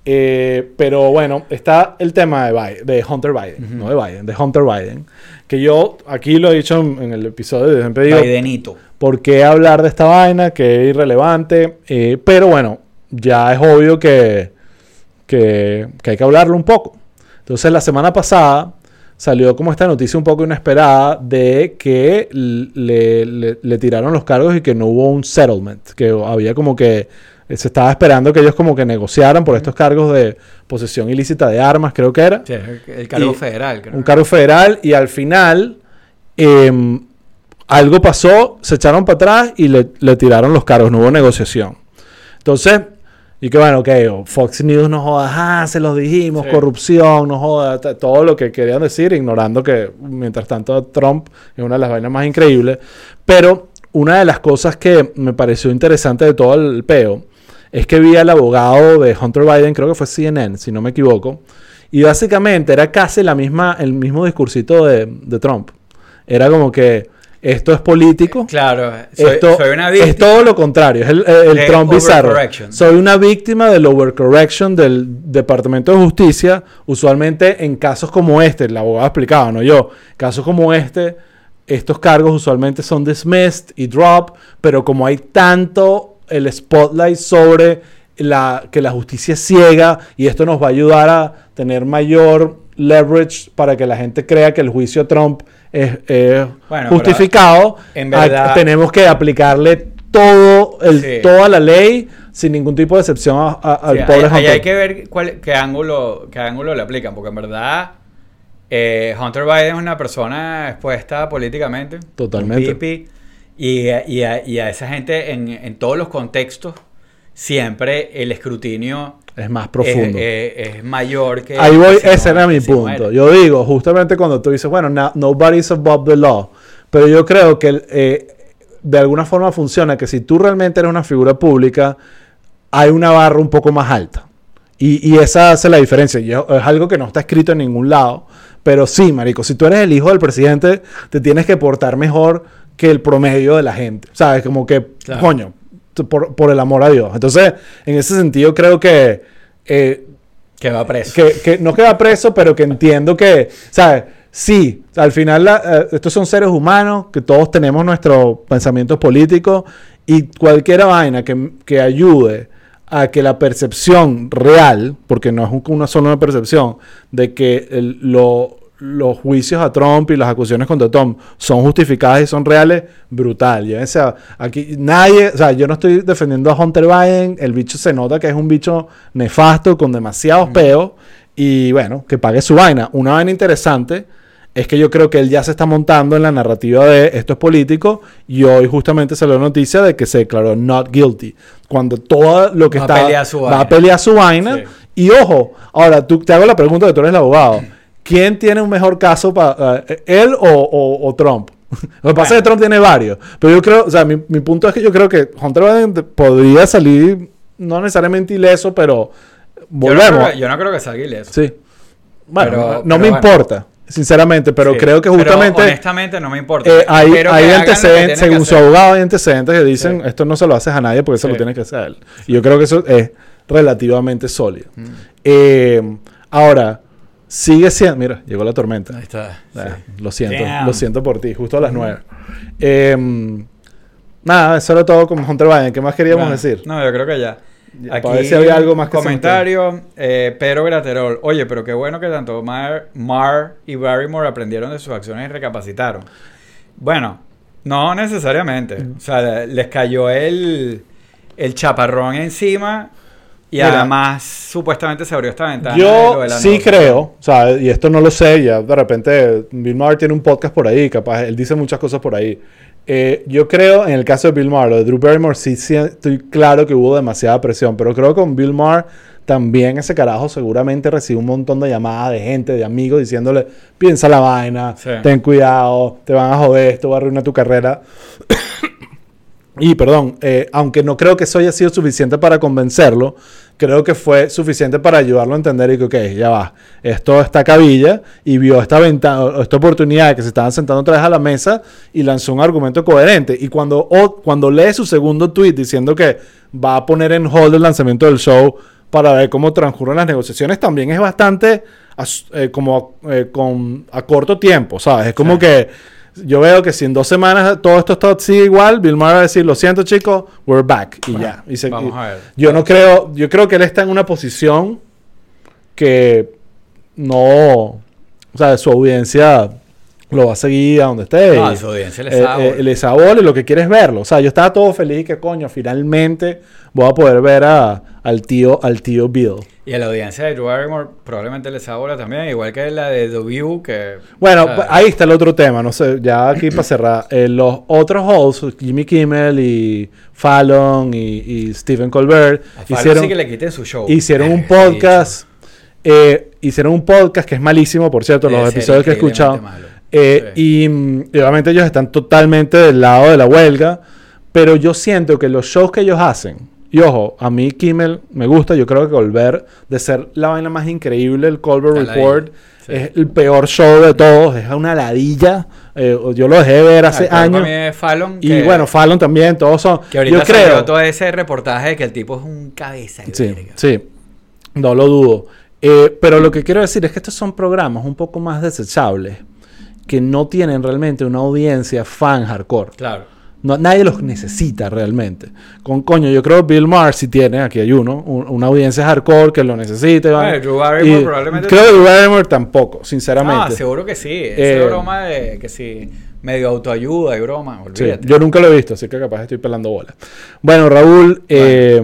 Eh, pero bueno, está el tema de, Biden, de Hunter Biden, no de Biden, de Hunter Biden. Que yo aquí lo he dicho en, en el episodio, siempre digo, Bidenito. ¿por qué hablar de esta vaina? Que es irrelevante. Eh, pero bueno, ya es obvio que, que, que hay que hablarlo un poco. Entonces la semana pasada salió como esta noticia un poco inesperada de que le, le- le tiraron los cargos y que no hubo un settlement, que había como que eh, se estaba esperando que ellos como que negociaran por estos cargos de posesión ilícita de armas, creo que era Sí, el cargo Y- federal. creo. un cargo federal y al final em, algo pasó, se echaron para atrás y le, le tiraron los cargos, no hubo negociación. Entonces, y que bueno, ok, Fox News no joda, ah, se los dijimos, Sí. corrupción, no joda, todo lo que querían decir, ignorando que mientras tanto Trump es una de las vainas más increíbles. Pero una de las cosas que me pareció interesante de todo el peo es que vi al abogado de Hunter Biden, creo que fue CNN, si no me equivoco, y básicamente era casi la misma, el mismo discursito de, de Trump. Era como que esto es político. Claro, soy, Esto soy una es todo lo contrario, es el, Trump bizarro. Soy una víctima del overcorrection del Departamento de Justicia. Usualmente en casos como este, el abogado explicaba, no yo, casos como este, estos cargos usualmente son dismissed y drop, pero como hay tanto el spotlight sobre la, que la justicia es ciega y esto nos va a ayudar a tener mayor leverage para que la gente crea que el juicio a Trump es, es Bueno, justificado, en a- verdad- tenemos que aplicarle todo el, Sí. toda la ley sin ningún tipo de excepción a- a- al Sí, pobre Hunter. hay que ver cuál, qué, ángulo, qué ángulo le aplican, porque en verdad eh, Hunter Biden es una persona expuesta políticamente. Totalmente. un pipi, y, a- y a, y a esa gente en, en todos los contextos, siempre el escrutinio Es más profundo. es- es mayor que... Ahí voy, que ese no- era mi punto. Yo digo, justamente cuando tú dices, bueno, no- nobody's above the law, pero yo creo que eh, de alguna forma funciona que si tú realmente eres una figura pública, hay una barra un poco más alta. Y, y esa hace la diferencia. Y es, es algo que no está escrito en ningún lado. Pero sí, marico, si tú eres el hijo del presidente, te tienes que portar mejor que el promedio de la gente. ¿Sabes? Como que, Claro. coño, por, por el amor a Dios. Entonces, en ese sentido, creo que... eh, Que va preso. que, que no queda preso, pero que entiendo que, ¿sabes? Sí, al final la- eh, estos son seres humanos, que todos tenemos nuestros pensamientos políticos y cualquier vaina que, que ayude a que la percepción real, porque no es un- una sola percepción, de que el- lo- los juicios a Trump y las acusaciones contra Trump son justificadas y son reales, brutal. O sea, aquí nadie, o sea, yo no estoy defendiendo a Hunter Biden, el bicho se nota que es un bicho nefasto con demasiados peos y bueno, que pague su vaina. Una vaina interesante es que yo creo que él ya se está montando en la narrativa de esto es político y hoy justamente salió la noticia de que se declaró not guilty. Cuando todo lo que Va a está pelear su va vaina. a pelear su vaina Sí. y ojo, ahora tú, te hago la pregunta que tú eres el abogado. ¿Quién tiene un mejor caso para él o, o- o Trump? Lo que pasa es que Trump tiene varios. Pero yo creo, o sea, mi, mi punto es que yo creo que Hunter Biden podría salir, no necesariamente ileso, pero Yo no, creo volvemos. que, yo no creo que salga ileso. Sí. Bueno, Pero- no pero me bueno. importa, sinceramente, pero Sí. creo que Pero justamente honestamente no me importa. eh, hay, hay antecedentes, según su abogado, hay antecedentes que dicen Sí. esto no se lo haces a nadie porque eso Sí. lo tienes que hacer él. Y yo creo que eso es relativamente sólido. Mm. Eh, ahora, sigue siendo. Mira, llegó la tormenta. Ahí está. Ah, sí. Lo siento, Damn. lo siento por ti, justo a las nueve. Eh, nada, eso era todo con Hunter Biden. ¿Qué más queríamos decir? No, yo creo que ya. Para ver si había algo más que Comentario, eh, Pedro Graterol. Oye, pero qué bueno que tanto Mar, Mar y Barrymore aprendieron de sus acciones y recapacitaron. Bueno, no necesariamente. O sea, les cayó el, el chaparrón encima y Mira, además supuestamente se abrió esta ventana. de Yo de la sí negociación. creo, o sea, y esto no lo sé, ya de repente Bill Maher tiene un podcast por ahí, capaz, él dice muchas cosas por ahí. Eh, yo creo, en el caso de Bill Maher, lo de Drew Barrymore, sí, sí estoy claro que hubo demasiada presión, pero creo que con Bill Maher también ese carajo seguramente recibe un montón de llamadas de gente, de amigos, diciéndole, piensa la vaina, Sí. ten cuidado, te van a joder, esto va a arruinar tu carrera. Y perdón, eh, aunque no creo que eso haya sido suficiente para convencerlo, creo que fue suficiente para ayudarlo a entender y que, ok, ya va, esto está cabilla y vio esta ventana, esta oportunidad de que se estaban sentando otra vez a la mesa y lanzó un argumento coherente. Y cuando, o- cuando lee su segundo tweet diciendo que va a poner en hold el lanzamiento del show para ver cómo transcurren las negociaciones, también es bastante as- eh, como eh, con, a corto tiempo, ¿sabes? Es como Sí. que yo veo que si en dos semanas todo esto está así igual, Bill Maher va a decir, lo siento chicos, we're back. Y Bueno, ya. Y se- vamos y- a ver. Yo no creo, yo creo que él está en una posición que no, o sea, su audiencia lo va a seguir a donde esté. No, y- su audiencia le eh, sabe. eh, le sabor y lo que quiere es verlo. O sea, yo estaba todo feliz que coño, finalmente voy a poder ver a, al tío, al tío Bill. Y a la audiencia de Drew Barrymore probablemente les sabola también, igual que la de The View, que... Bueno, pues, ahí está el otro tema, no sé, ya aquí para cerrar. Eh, los otros hosts, Jimmy Kimmel y Fallon y, y Stephen Colbert, a Fallon hicieron, sí que le quiten su show. hicieron un podcast. eh, hicieron un podcast que es malísimo, por cierto, Debe los episodios que he escuchado. Eh, Sí. y, mm, y obviamente ellos están totalmente del lado de la huelga, pero yo siento que los shows que ellos hacen, y ojo, a mí Kimmel me gusta, yo creo que Colbert, de ser la vaina más increíble, el Colbert Está Report, Sí. es el peor show de todos, es una ladilla, eh, yo lo dejé de ver hace Ah, años. Fallon, Y que- bueno, Fallon también, todos son. Que ahorita yo creo. todo ese reportaje de que el tipo es un cabeza de Sí, verga. sí, no lo dudo. Eh, pero lo que quiero decir es que estos son programas un poco más desechables que no tienen realmente una audiencia fan hardcore. Claro. No, nadie los necesita realmente. Con coño, yo creo que Bill Maher sí tiene, aquí hay uno, un- una audiencia hardcore que lo van- Bueno, Drew Barrymore y probablemente- Creo que Drew Barrymore tampoco, sinceramente. Ah, seguro que sí. Eh, broma de que si medio autoayuda y broma, Sí, olvídate. yo nunca lo he visto, así que capaz estoy pelando bola. Bueno, Raúl, eh,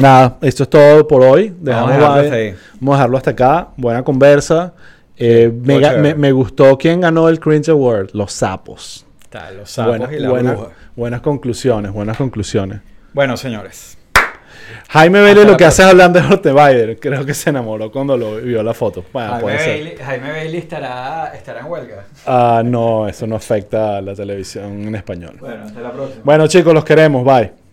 nada, esto es todo por hoy. Dejamos Vamos a dejarlo hasta. Vamos a dejarlo hasta acá. Buena conversa. Eh, me, me- me gustó quién ganó el Cringe Award. Los sapos. Está, los sapos Buena- y la buenas conclusiones, buenas conclusiones. Bueno, señores. Jaime Hasta lo que hace es hablando de Horte Biden. Creo que se enamoró cuando lo vio la foto. Bueno, Jaime puede ser. Bailey, Jaime Bailey estará, estará en huelga. Ah, no, eso no afecta a la televisión en español. Bueno, hasta la próxima. Bueno, chicos, los queremos. Bye.